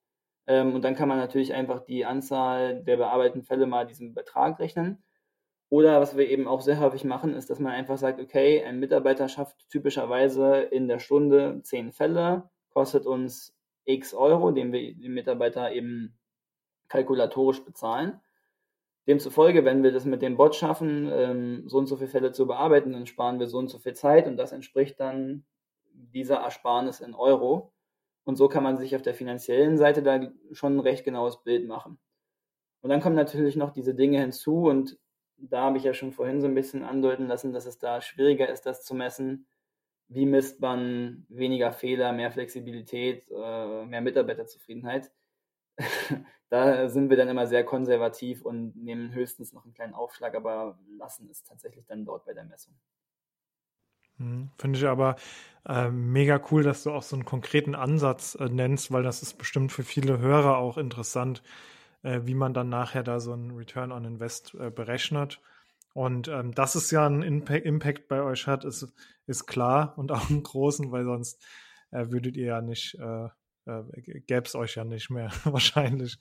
Ähm, und dann kann man natürlich einfach die Anzahl der bearbeiteten Fälle mal diesen Betrag rechnen. Oder was wir eben auch sehr häufig machen, ist, dass man einfach sagt, okay, ein Mitarbeiter schafft typischerweise in der Stunde zehn Fälle, kostet uns x Euro, den wir den Mitarbeiter eben kalkulatorisch bezahlen. Demzufolge, wenn wir das mit dem Bot schaffen, ähm, so und so viele Fälle zu bearbeiten, dann sparen wir so und so viel Zeit und das entspricht dann dieser Ersparnis in Euro. Und so kann man sich auf der finanziellen Seite da schon ein recht genaues Bild machen. Und dann kommen natürlich noch diese Dinge hinzu und da habe ich ja schon vorhin so ein bisschen andeuten lassen, dass es da schwieriger ist, das zu messen. Wie misst man weniger Fehler, mehr Flexibilität, äh, mehr Mitarbeiterzufriedenheit? da sind wir dann immer sehr konservativ und nehmen höchstens noch einen kleinen Aufschlag, aber lassen es tatsächlich dann dort bei der Messung. Hm, finde ich aber äh, mega cool, dass du auch so einen konkreten Ansatz äh, nennst, weil das ist bestimmt für viele Hörer auch interessant, äh, wie man dann nachher da so einen Return on Invest äh, berechnet. Und ähm, dass es ja einen Impact, Impact, bei euch hat, ist, ist klar und auch einen großen, weil sonst äh, würdet ihr ja nicht äh, gäbe es euch ja nicht mehr, wahrscheinlich.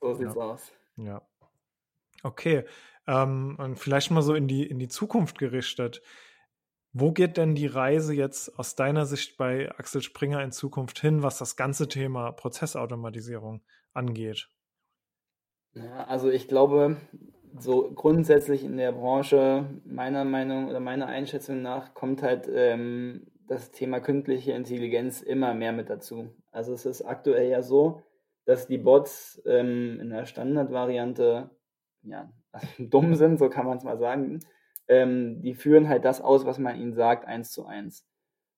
So sieht's ja. aus. Ja. Okay. Ähm, und vielleicht mal so in die, in die Zukunft gerichtet. Wo geht denn die Reise jetzt aus deiner Sicht bei Axel Springer in Zukunft hin, was das ganze Thema Prozessautomatisierung angeht? Ja, also ich glaube, so grundsätzlich in der Branche, meiner Meinung oder meiner Einschätzung nach, kommt halt ähm, das Thema künstliche Intelligenz immer mehr mit dazu. Also es ist aktuell ja so, dass die Bots ähm, in der Standardvariante ja, dumm sind, so kann man es mal sagen. Ähm, die führen halt das aus, was man ihnen sagt, eins zu eins.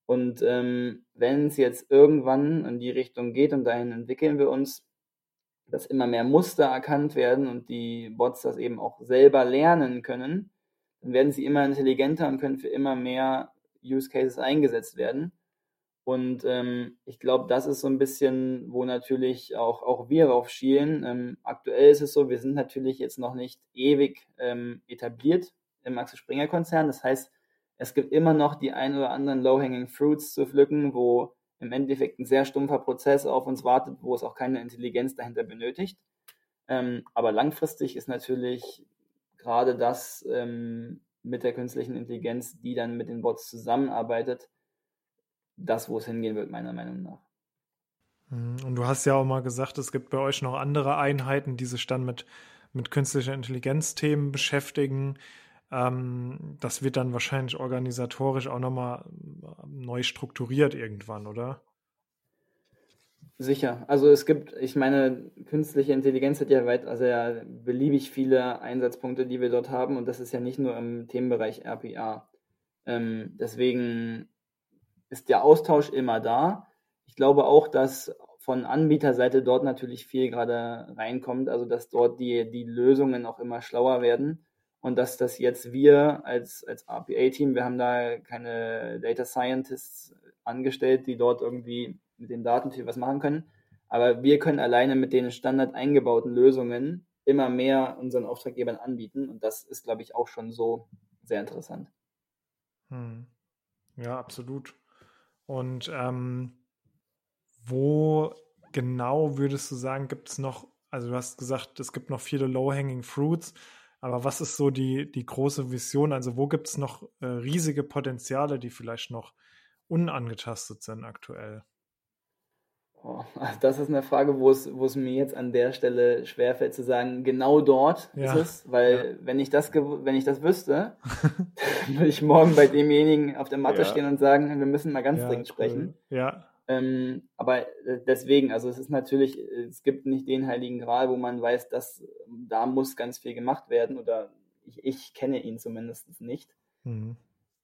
Und ähm, wenn es jetzt irgendwann in die Richtung geht und dahin entwickeln wir uns, dass immer mehr Muster erkannt werden und die Bots das eben auch selber lernen können, dann werden sie immer intelligenter und können für immer mehr Use Cases eingesetzt werden. Und ähm, ich glaube, das ist so ein bisschen, wo natürlich auch, auch wir drauf schielen. Ähm, aktuell ist es so, wir sind natürlich jetzt noch nicht ewig ähm, etabliert im Axel Springer Konzern. Das heißt, es gibt immer noch die ein oder anderen Low-Hanging Fruits zu pflücken, wo im Endeffekt ein sehr stumpfer Prozess auf uns wartet, wo es auch keine Intelligenz dahinter benötigt. Ähm, aber langfristig ist natürlich gerade das ähm, mit der künstlichen Intelligenz, die dann mit den Bots zusammenarbeitet, das, wo es hingehen wird, meiner Meinung nach. Mhm. Und du hast ja auch mal gesagt, es gibt bei euch noch andere Einheiten, die sich dann mit, mit künstlicher Intelligenz-Themen beschäftigen. Ähm, das wird dann wahrscheinlich organisatorisch auch nochmal neu strukturiert irgendwann, oder? Sicher. Also es gibt, ich meine, künstliche Intelligenz hat ja weit, also ja beliebig viele Einsatzpunkte, die wir dort haben und das ist ja nicht nur im Themenbereich RPA. Ähm, deswegen ist der Austausch immer da. Ich glaube auch, dass von Anbieterseite dort natürlich viel gerade reinkommt, also dass dort die, die Lösungen auch immer schlauer werden und dass das jetzt wir als, als RPA-Team, wir haben da keine Data Scientists angestellt, die dort irgendwie mit den Daten viel was machen können. Aber wir können alleine mit den standard eingebauten Lösungen immer mehr unseren Auftraggebern anbieten. Und das ist, glaube ich, auch schon so sehr interessant. Hm. Ja, absolut. Und ähm, wo genau würdest du sagen, gibt es noch, also du hast gesagt, es gibt noch viele Low-Hanging Fruits, aber was ist so die, die große Vision? Also wo gibt es noch äh, riesige Potenziale, die vielleicht noch unangetastet sind aktuell? Oh, das ist eine Frage, wo es, wo es mir jetzt an der Stelle schwerfällt zu sagen, genau dort ja. ist es, weil ja. wenn ich das wenn ich das wüsste, würde ich morgen bei demjenigen auf der Matte ja. stehen und sagen, wir müssen mal ganz dringend sprechen. Ja. Ähm, aber äh, deswegen, also es ist natürlich, es gibt nicht den heiligen Gral, wo man weiß, dass da muss ganz viel gemacht werden oder ich, ich kenne ihn zumindest nicht. Mhm.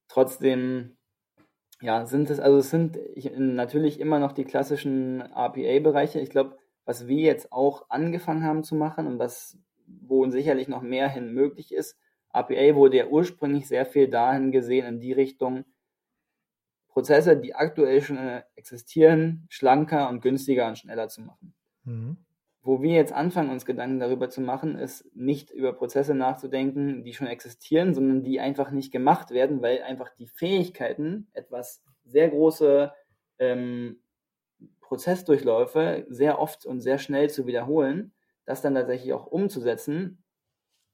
Trotzdem ja, sind es, also es sind natürlich immer noch die klassischen RPA-Bereiche. Ich glaube, was wir jetzt auch angefangen haben zu machen und was, wo sicherlich noch mehr hin möglich ist, RPA wurde ja ursprünglich sehr viel dahin gesehen, in die Richtung, Prozesse, die aktuell schon existieren, schlanker und günstiger und schneller zu machen. Mhm. Wo wir jetzt anfangen, uns Gedanken darüber zu machen, ist nicht über Prozesse nachzudenken, die schon existieren, sondern die einfach nicht gemacht werden, weil einfach die Fähigkeiten, etwas sehr große ähm, Prozessdurchläufe sehr oft und sehr schnell zu wiederholen, das dann tatsächlich auch umzusetzen,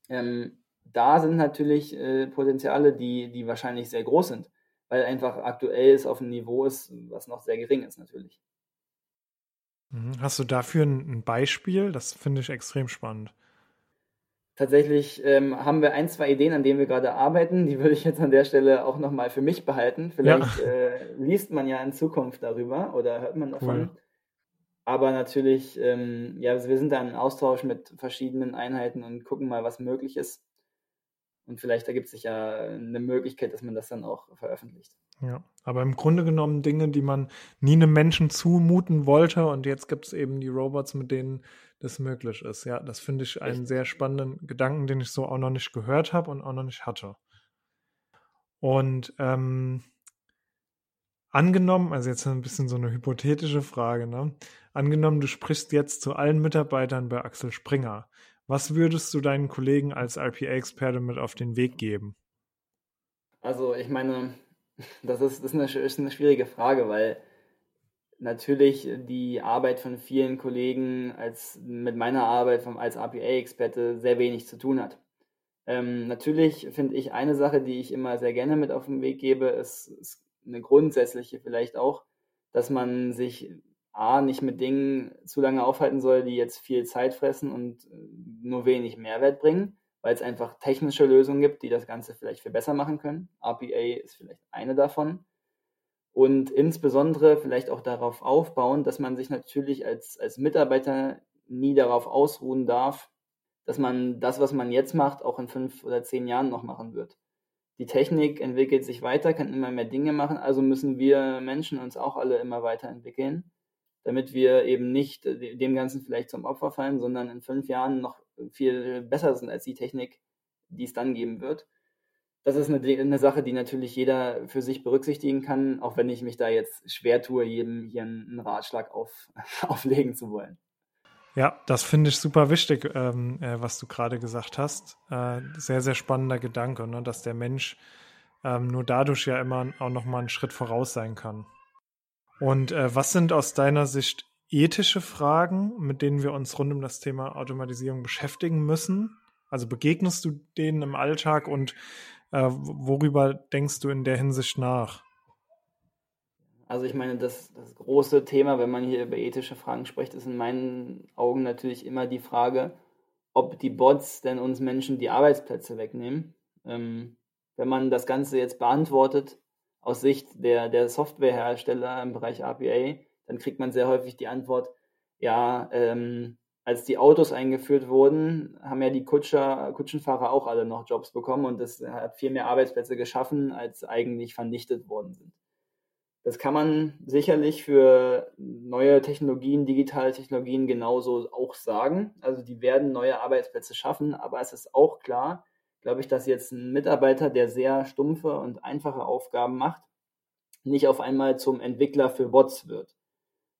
ähm, da sind natürlich äh, Potenziale, die, die wahrscheinlich sehr groß sind, weil einfach aktuell es auf einem Niveau ist, was noch sehr gering ist natürlich. Mhm. Hast du dafür ein Beispiel? Das finde ich extrem spannend. Tatsächlich ähm, haben wir ein, zwei Ideen, an denen wir gerade arbeiten. Die würde ich jetzt an der Stelle auch nochmal für mich behalten. Vielleicht ja. äh, liest man ja in Zukunft darüber oder hört man davon. Cool. Aber natürlich, ähm, ja, wir sind da im Austausch mit verschiedenen Einheiten und gucken mal, was möglich ist. Und vielleicht ergibt sich ja eine Möglichkeit, dass man das dann auch veröffentlicht. Ja, aber im Grunde genommen Dinge, die man nie einem Menschen zumuten wollte und jetzt gibt es eben die Robots, mit denen das möglich ist. Ja, das finde ich einen sehr spannenden Gedanken, den ich so auch noch nicht gehört habe und auch noch nicht hatte. Und ähm, angenommen, also jetzt ein bisschen so eine hypothetische Frage, ne? Angenommen, du sprichst jetzt zu allen Mitarbeitern bei Axel Springer. Was würdest du deinen Kollegen als RPA-Experte mit auf den Weg geben? Also ich meine, das ist, das ist, eine, schwierige Frage, weil natürlich die Arbeit von vielen Kollegen als mit meiner Arbeit vom, als RPA-Experte sehr wenig zu tun hat. Ähm, natürlich finde ich eine Sache, die ich immer sehr gerne mit auf den Weg gebe, ist, ist eine grundsätzliche vielleicht auch, dass man sich A, nicht mit Dingen zu lange aufhalten soll, die jetzt viel Zeit fressen und nur wenig Mehrwert bringen weil es einfach technische Lösungen gibt, die das Ganze vielleicht viel besser machen können. RPA ist vielleicht eine davon. Und insbesondere vielleicht auch darauf aufbauen, dass man sich natürlich als, als Mitarbeiter nie darauf ausruhen darf, dass man das, was man jetzt macht, auch in fünf oder zehn Jahren noch machen wird. Die Technik entwickelt sich weiter, kann immer mehr Dinge machen, also müssen wir Menschen uns auch alle immer weiterentwickeln, damit wir eben nicht dem Ganzen vielleicht zum Opfer fallen, sondern in fünf Jahren noch viel besser sind als die Technik, die es dann geben wird. Das ist eine, eine Sache, die natürlich jeder für sich berücksichtigen kann, auch wenn ich mich da jetzt schwer tue, jedem hier einen Ratschlag auf, auflegen zu wollen. Ja, das finde ich super wichtig, ähm, äh, was du gerade gesagt hast. Äh, sehr, sehr spannender Gedanke, ne, dass der Mensch ähm, nur dadurch ja immer auch noch mal einen Schritt voraus sein kann. Und äh, was sind aus deiner Sicht ethische Fragen, mit denen wir uns rund um das Thema Automatisierung beschäftigen müssen? Also begegnest du denen im Alltag und äh, worüber denkst du in der Hinsicht nach? Also ich meine, das, das große Thema, wenn man hier über ethische Fragen spricht, ist in meinen Augen natürlich immer die Frage, ob die Bots denn uns Menschen die Arbeitsplätze wegnehmen. Ähm, wenn man das Ganze jetzt beantwortet aus Sicht der, der Softwarehersteller im Bereich RPA, dann kriegt man sehr häufig die Antwort, ja, ähm, als die Autos eingeführt wurden, haben ja die Kutscher, Kutschenfahrer auch alle noch Jobs bekommen und das hat viel mehr Arbeitsplätze geschaffen, als eigentlich vernichtet worden sind. Das kann man sicherlich für neue Technologien, digitale Technologien genauso auch sagen. Also die werden neue Arbeitsplätze schaffen, aber es ist auch klar, glaube ich, dass jetzt ein Mitarbeiter, der sehr stumpfe und einfache Aufgaben macht, nicht auf einmal zum Entwickler für Bots wird.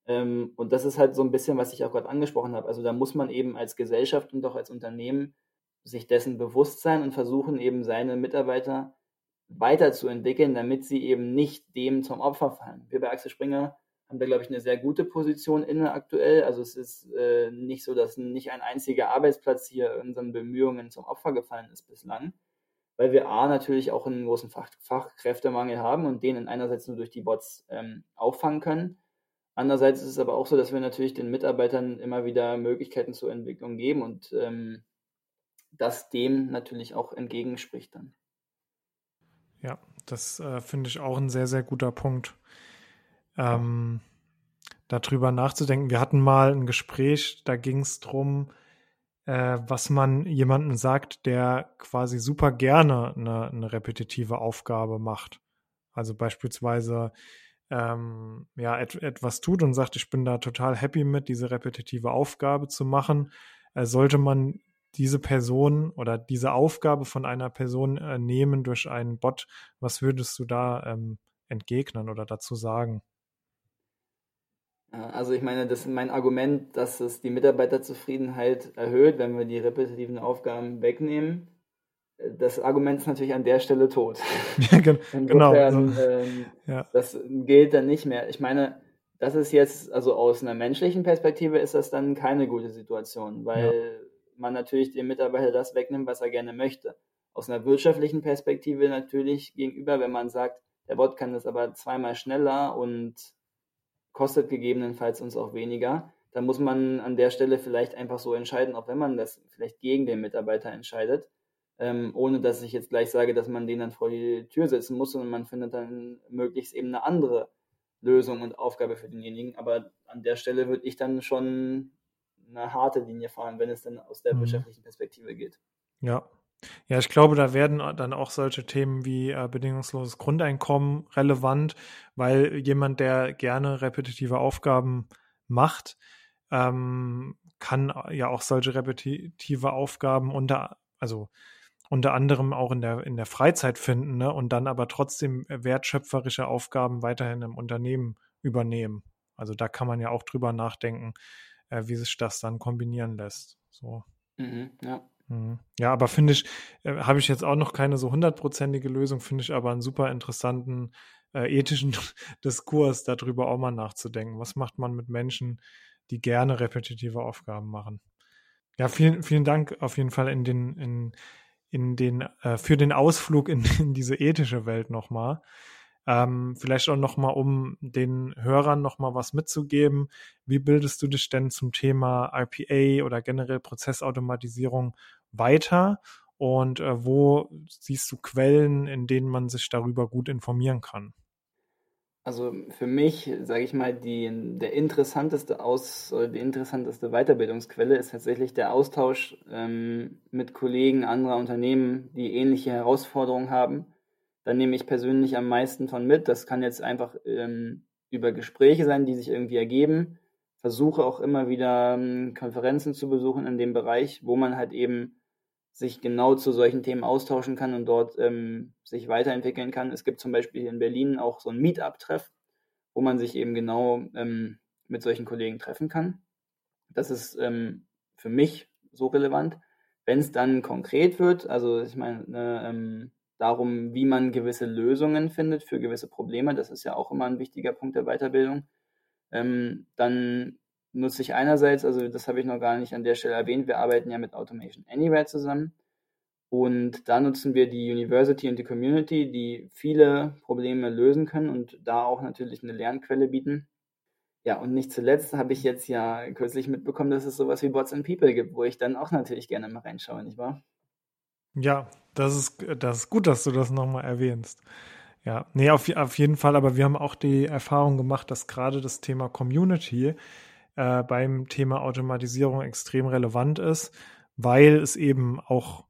Ähm, und das ist halt so ein bisschen, was ich auch gerade angesprochen habe. Also da muss man eben als Gesellschaft und auch als Unternehmen sich dessen bewusst sein und versuchen eben seine Mitarbeiter weiterzuentwickeln, damit sie eben nicht dem zum Opfer fallen. Wir bei Axel Springer haben da, glaube ich, eine sehr gute Position inne aktuell. Also es ist äh, nicht so, dass nicht ein einziger Arbeitsplatz hier in unseren Bemühungen zum Opfer gefallen ist bislang, weil wir A natürlich auch einen großen Fach Fachkräftemangel haben und den einerseits nur durch die Bots ähm, auffangen können Andererseits ist es aber auch so, dass wir natürlich den Mitarbeitern immer wieder Möglichkeiten zur Entwicklung geben und ähm, das dem natürlich auch entgegenspricht dann. Ja, das äh, finde ich auch ein sehr, sehr guter Punkt. Ähm, darüber nachzudenken. Wir hatten mal ein Gespräch, da ging es darum, äh, was man jemandem sagt, der quasi super gerne eine, eine repetitive Aufgabe macht. Also beispielsweise ähm, ja, et etwas tut und sagt, ich bin da total happy mit, diese repetitive Aufgabe zu machen, äh, sollte man diese Person oder diese Aufgabe von einer Person äh, nehmen durch einen Bot, was würdest du da ähm, entgegnen oder dazu sagen? Also ich meine, das ist mein Argument, dass es die Mitarbeiterzufriedenheit erhöht, wenn wir die repetitiven Aufgaben wegnehmen das Argument ist natürlich an der Stelle tot. Ja, genau. Ähm, ja. Das gilt dann nicht mehr. Ich meine, das ist jetzt, also aus einer menschlichen Perspektive ist das dann keine gute Situation, weil ja. man natürlich dem Mitarbeiter das wegnimmt, was er gerne möchte. Aus einer wirtschaftlichen Perspektive natürlich gegenüber, wenn man sagt, der Bot kann das aber zweimal schneller und kostet gegebenenfalls uns auch weniger, dann muss man an der Stelle vielleicht einfach so entscheiden, auch wenn man das vielleicht gegen den Mitarbeiter entscheidet ähm, ohne dass ich jetzt gleich sage, dass man den dann vor die Tür setzen muss, sondern man findet dann möglichst eben eine andere Lösung und Aufgabe für denjenigen. Aber an der Stelle würde ich dann schon eine harte Linie fahren, wenn es dann aus der mhm. wirtschaftlichen Perspektive geht. Ja. Ja, ich glaube, da werden dann auch solche Themen wie äh, bedingungsloses Grundeinkommen relevant, weil jemand, der gerne repetitive Aufgaben macht, ähm, kann ja auch solche repetitive Aufgaben unter, also unter anderem auch in der, in der Freizeit finden ne? und dann aber trotzdem wertschöpferische Aufgaben weiterhin im Unternehmen übernehmen. Also da kann man ja auch drüber nachdenken, äh, wie sich das dann kombinieren lässt. So. Mhm, ja. Mhm. Ja, aber finde ich, äh, habe ich jetzt auch noch keine so hundertprozentige Lösung, finde ich aber einen super interessanten äh, ethischen Diskurs, darüber auch mal nachzudenken. Was macht man mit Menschen, die gerne repetitive Aufgaben machen? Ja, vielen, vielen Dank auf jeden Fall in den, in, in den, äh, für den Ausflug in, in diese ethische Welt nochmal. Ähm, vielleicht auch nochmal, um den Hörern nochmal was mitzugeben. Wie bildest du dich denn zum Thema RPA oder generell Prozessautomatisierung weiter? Und äh, wo siehst du Quellen, in denen man sich darüber gut informieren kann? Also für mich, sage ich mal, die, der interessanteste Aus die interessanteste Weiterbildungsquelle ist tatsächlich der Austausch ähm, mit Kollegen anderer Unternehmen, die ähnliche Herausforderungen haben. Da nehme ich persönlich am meisten von mit. Das kann jetzt einfach ähm, über Gespräche sein, die sich irgendwie ergeben. Versuche auch immer wieder ähm, Konferenzen zu besuchen in dem Bereich, wo man halt eben sich genau zu solchen Themen austauschen kann und dort ähm, sich weiterentwickeln kann. Es gibt zum Beispiel in Berlin auch so ein Meetup-Treff, wo man sich eben genau ähm, mit solchen Kollegen treffen kann. Das ist ähm, für mich so relevant. Wenn es dann konkret wird, also ich meine, ne, ähm, darum, wie man gewisse Lösungen findet für gewisse Probleme, das ist ja auch immer ein wichtiger Punkt der Weiterbildung, ähm, dann nutze ich einerseits, also das habe ich noch gar nicht an der Stelle erwähnt, wir arbeiten ja mit Automation Anywhere zusammen. Und da nutzen wir die University und die Community, die viele Probleme lösen können und da auch natürlich eine Lernquelle bieten. Ja, und nicht zuletzt habe ich jetzt ja kürzlich mitbekommen, dass es sowas wie Bots and People gibt, wo ich dann auch natürlich gerne mal reinschaue, nicht wahr? Ja, das ist, das ist gut, dass du das nochmal erwähnst. Ja, nee, auf, auf jeden Fall, aber wir haben auch die Erfahrung gemacht, dass gerade das Thema Community äh, beim Thema Automatisierung extrem relevant ist, weil es eben auch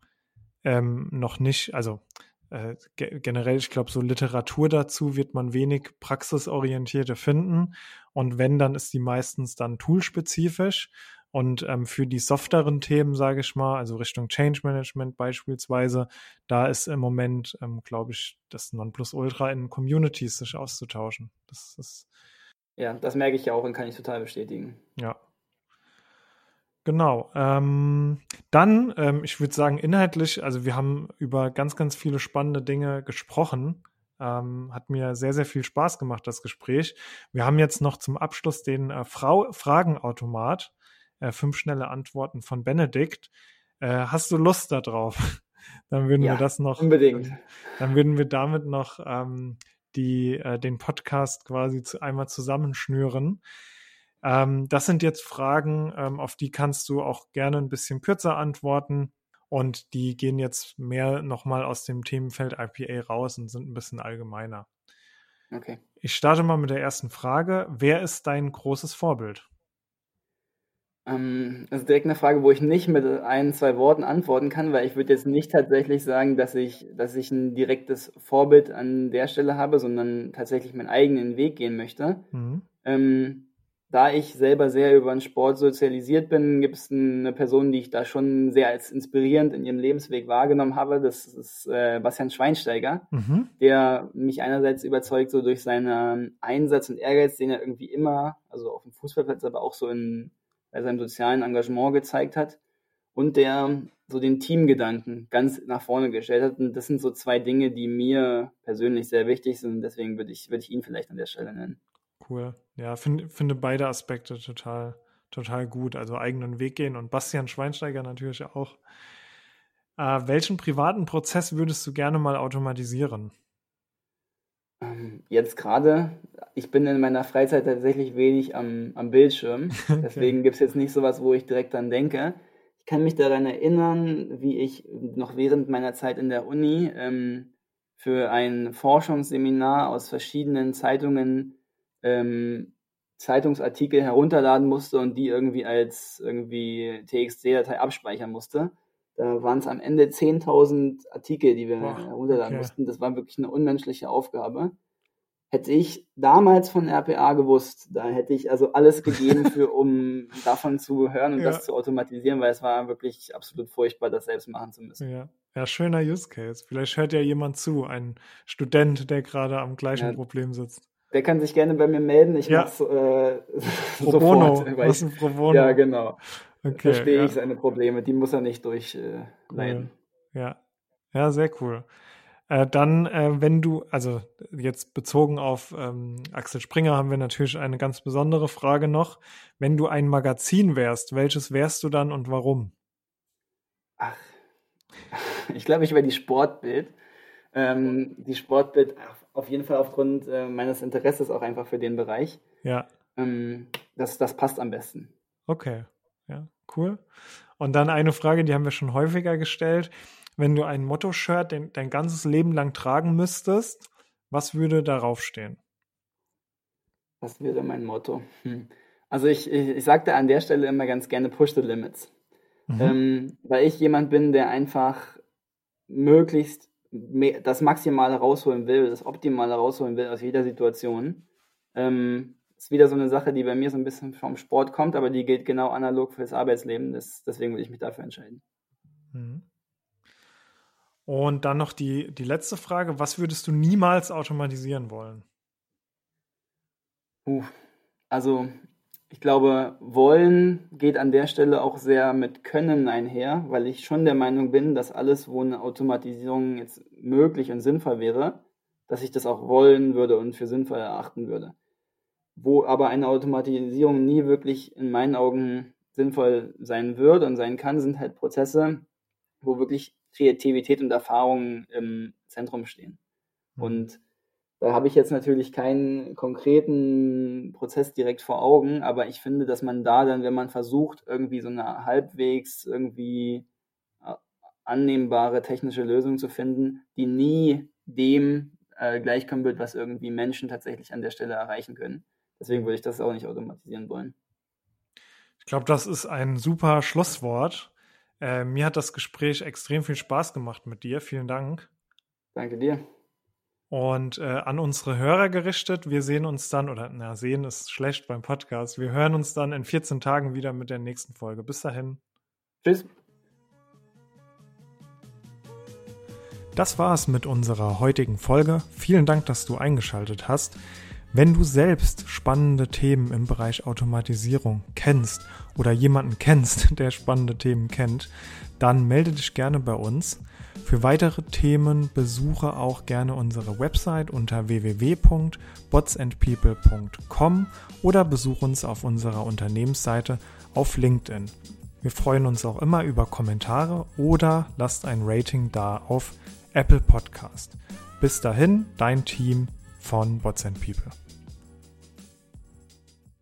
ähm, noch nicht, also äh, generell, ich glaube, so Literatur dazu wird man wenig praxisorientierte finden. Und wenn, dann ist die meistens dann toolspezifisch. Und ähm, für die softeren Themen, sage ich mal, also Richtung Change Management beispielsweise, da ist im Moment, ähm, glaube ich, das Nonplusultra in Communities sich auszutauschen. Das ist ja, das merke ich ja auch und kann ich total bestätigen. Ja, Genau. Ähm, dann, ähm, ich würde sagen, inhaltlich, also wir haben über ganz, ganz viele spannende Dinge gesprochen. Ähm, hat mir sehr, sehr viel Spaß gemacht, das Gespräch. Wir haben jetzt noch zum Abschluss den äh, Frau Fragenautomat. Äh, fünf schnelle Antworten von Benedikt. Äh, hast du Lust darauf? dann würden ja, wir das noch. Unbedingt. Dann würden wir damit noch ähm, die, äh, den Podcast quasi zu, einmal zusammenschnüren. Ähm, das sind jetzt Fragen, ähm, auf die kannst du auch gerne ein bisschen kürzer antworten. Und die gehen jetzt mehr nochmal aus dem Themenfeld IPA raus und sind ein bisschen allgemeiner. Okay. Ich starte mal mit der ersten Frage. Wer ist dein großes Vorbild? Ähm, das ist direkt eine Frage, wo ich nicht mit ein, zwei Worten antworten kann, weil ich würde jetzt nicht tatsächlich sagen, dass ich, dass ich ein direktes Vorbild an der Stelle habe, sondern tatsächlich meinen eigenen Weg gehen möchte. Mhm. Ähm, da ich selber sehr über den Sport sozialisiert bin, gibt es eine Person, die ich da schon sehr als inspirierend in ihrem Lebensweg wahrgenommen habe. Das ist äh, Bastian Schweinsteiger, mhm. der mich einerseits überzeugt so durch seinen Einsatz und Ehrgeiz, den er irgendwie immer, also auf dem Fußballplatz, aber auch so in bei seinem sozialen Engagement gezeigt hat und der so den Teamgedanken ganz nach vorne gestellt hat. Und das sind so zwei Dinge, die mir persönlich sehr wichtig sind. Deswegen würde ich, würde ich ihn vielleicht an der Stelle nennen cool. Ja, find, finde beide Aspekte total, total gut. Also eigenen Weg gehen und Bastian Schweinsteiger natürlich auch. Äh, welchen privaten Prozess würdest du gerne mal automatisieren? Ähm, jetzt gerade, ich bin in meiner Freizeit tatsächlich wenig am, am Bildschirm. okay. Deswegen gibt es jetzt nicht sowas, wo ich direkt dran denke. Ich kann mich daran erinnern, wie ich noch während meiner Zeit in der Uni ähm, für ein Forschungsseminar aus verschiedenen Zeitungen ähm, Zeitungsartikel herunterladen musste und die irgendwie als irgendwie TXT-Datei abspeichern musste. Da waren es am Ende 10.000 Artikel, die wir Boah, herunterladen okay. mussten. Das war wirklich eine unmenschliche Aufgabe. Hätte ich damals von RPA gewusst, da hätte ich also alles gegeben, für, um davon zu hören und ja. das zu automatisieren, weil es war wirklich absolut furchtbar, das selbst machen zu müssen. Ja. ja, schöner Use Case. Vielleicht hört ja jemand zu, ein Student, der gerade am gleichen ja. Problem sitzt. Der kann sich gerne bei mir melden. Ich ja. mach's äh, Pro sofort. Bono. Ein Pro Bono. Ja, genau. Okay, Verstehe ja. ich seine Probleme. Die muss er nicht durchleiden. Äh, ja. ja, sehr cool. Äh, dann, äh, wenn du, also jetzt bezogen auf ähm, Axel Springer, haben wir natürlich eine ganz besondere Frage noch. Wenn du ein Magazin wärst, welches wärst du dann und warum? Ach, ich glaube, ich wäre die Sportbild. Ähm, die Sportbild, auf jeden Fall aufgrund äh, meines Interesses auch einfach für den Bereich. Ja. Ähm, das, das passt am besten. Okay, ja, cool. Und dann eine Frage, die haben wir schon häufiger gestellt. Wenn du ein Motto-Shirt dein, dein ganzes Leben lang tragen müsstest, was würde darauf stehen? Was wäre mein Motto? Hm. Also ich, ich, ich sagte an der Stelle immer ganz gerne Push the Limits. Mhm. Ähm, weil ich jemand bin, der einfach möglichst das Maximale rausholen will, das Optimale rausholen will aus jeder Situation. Ähm, ist wieder so eine Sache, die bei mir so ein bisschen vom Sport kommt, aber die gilt genau analog fürs Arbeitsleben. Das, deswegen würde ich mich dafür entscheiden. Mhm. Und dann noch die, die letzte Frage. Was würdest du niemals automatisieren wollen? Uh, also ich glaube, wollen geht an der Stelle auch sehr mit können einher, weil ich schon der Meinung bin, dass alles, wo eine Automatisierung jetzt möglich und sinnvoll wäre, dass ich das auch wollen würde und für sinnvoll erachten würde. Wo aber eine Automatisierung nie wirklich in meinen Augen sinnvoll sein wird und sein kann, sind halt Prozesse, wo wirklich Kreativität und Erfahrung im Zentrum stehen. Mhm. Und da habe ich jetzt natürlich keinen konkreten Prozess direkt vor Augen, aber ich finde, dass man da dann, wenn man versucht, irgendwie so eine halbwegs irgendwie äh, annehmbare technische Lösung zu finden, die nie dem äh, gleichkommen wird, was irgendwie Menschen tatsächlich an der Stelle erreichen können. Deswegen würde ich das auch nicht automatisieren wollen. Ich glaube, das ist ein super Schlusswort. Äh, mir hat das Gespräch extrem viel Spaß gemacht mit dir. Vielen Dank. Danke dir. Und äh, an unsere Hörer gerichtet, wir sehen uns dann, oder na, sehen ist schlecht beim Podcast. Wir hören uns dann in 14 Tagen wieder mit der nächsten Folge. Bis dahin. Tschüss. Das war es mit unserer heutigen Folge. Vielen Dank, dass du eingeschaltet hast. Wenn du selbst spannende Themen im Bereich Automatisierung kennst oder jemanden kennst, der spannende Themen kennt, dann melde dich gerne bei uns. Für weitere Themen besuche auch gerne unsere Website unter www.botsandpeople.com oder besuche uns auf unserer Unternehmensseite auf LinkedIn. Wir freuen uns auch immer über Kommentare oder lasst ein Rating da auf Apple Podcast. Bis dahin, dein Team von Bots and People.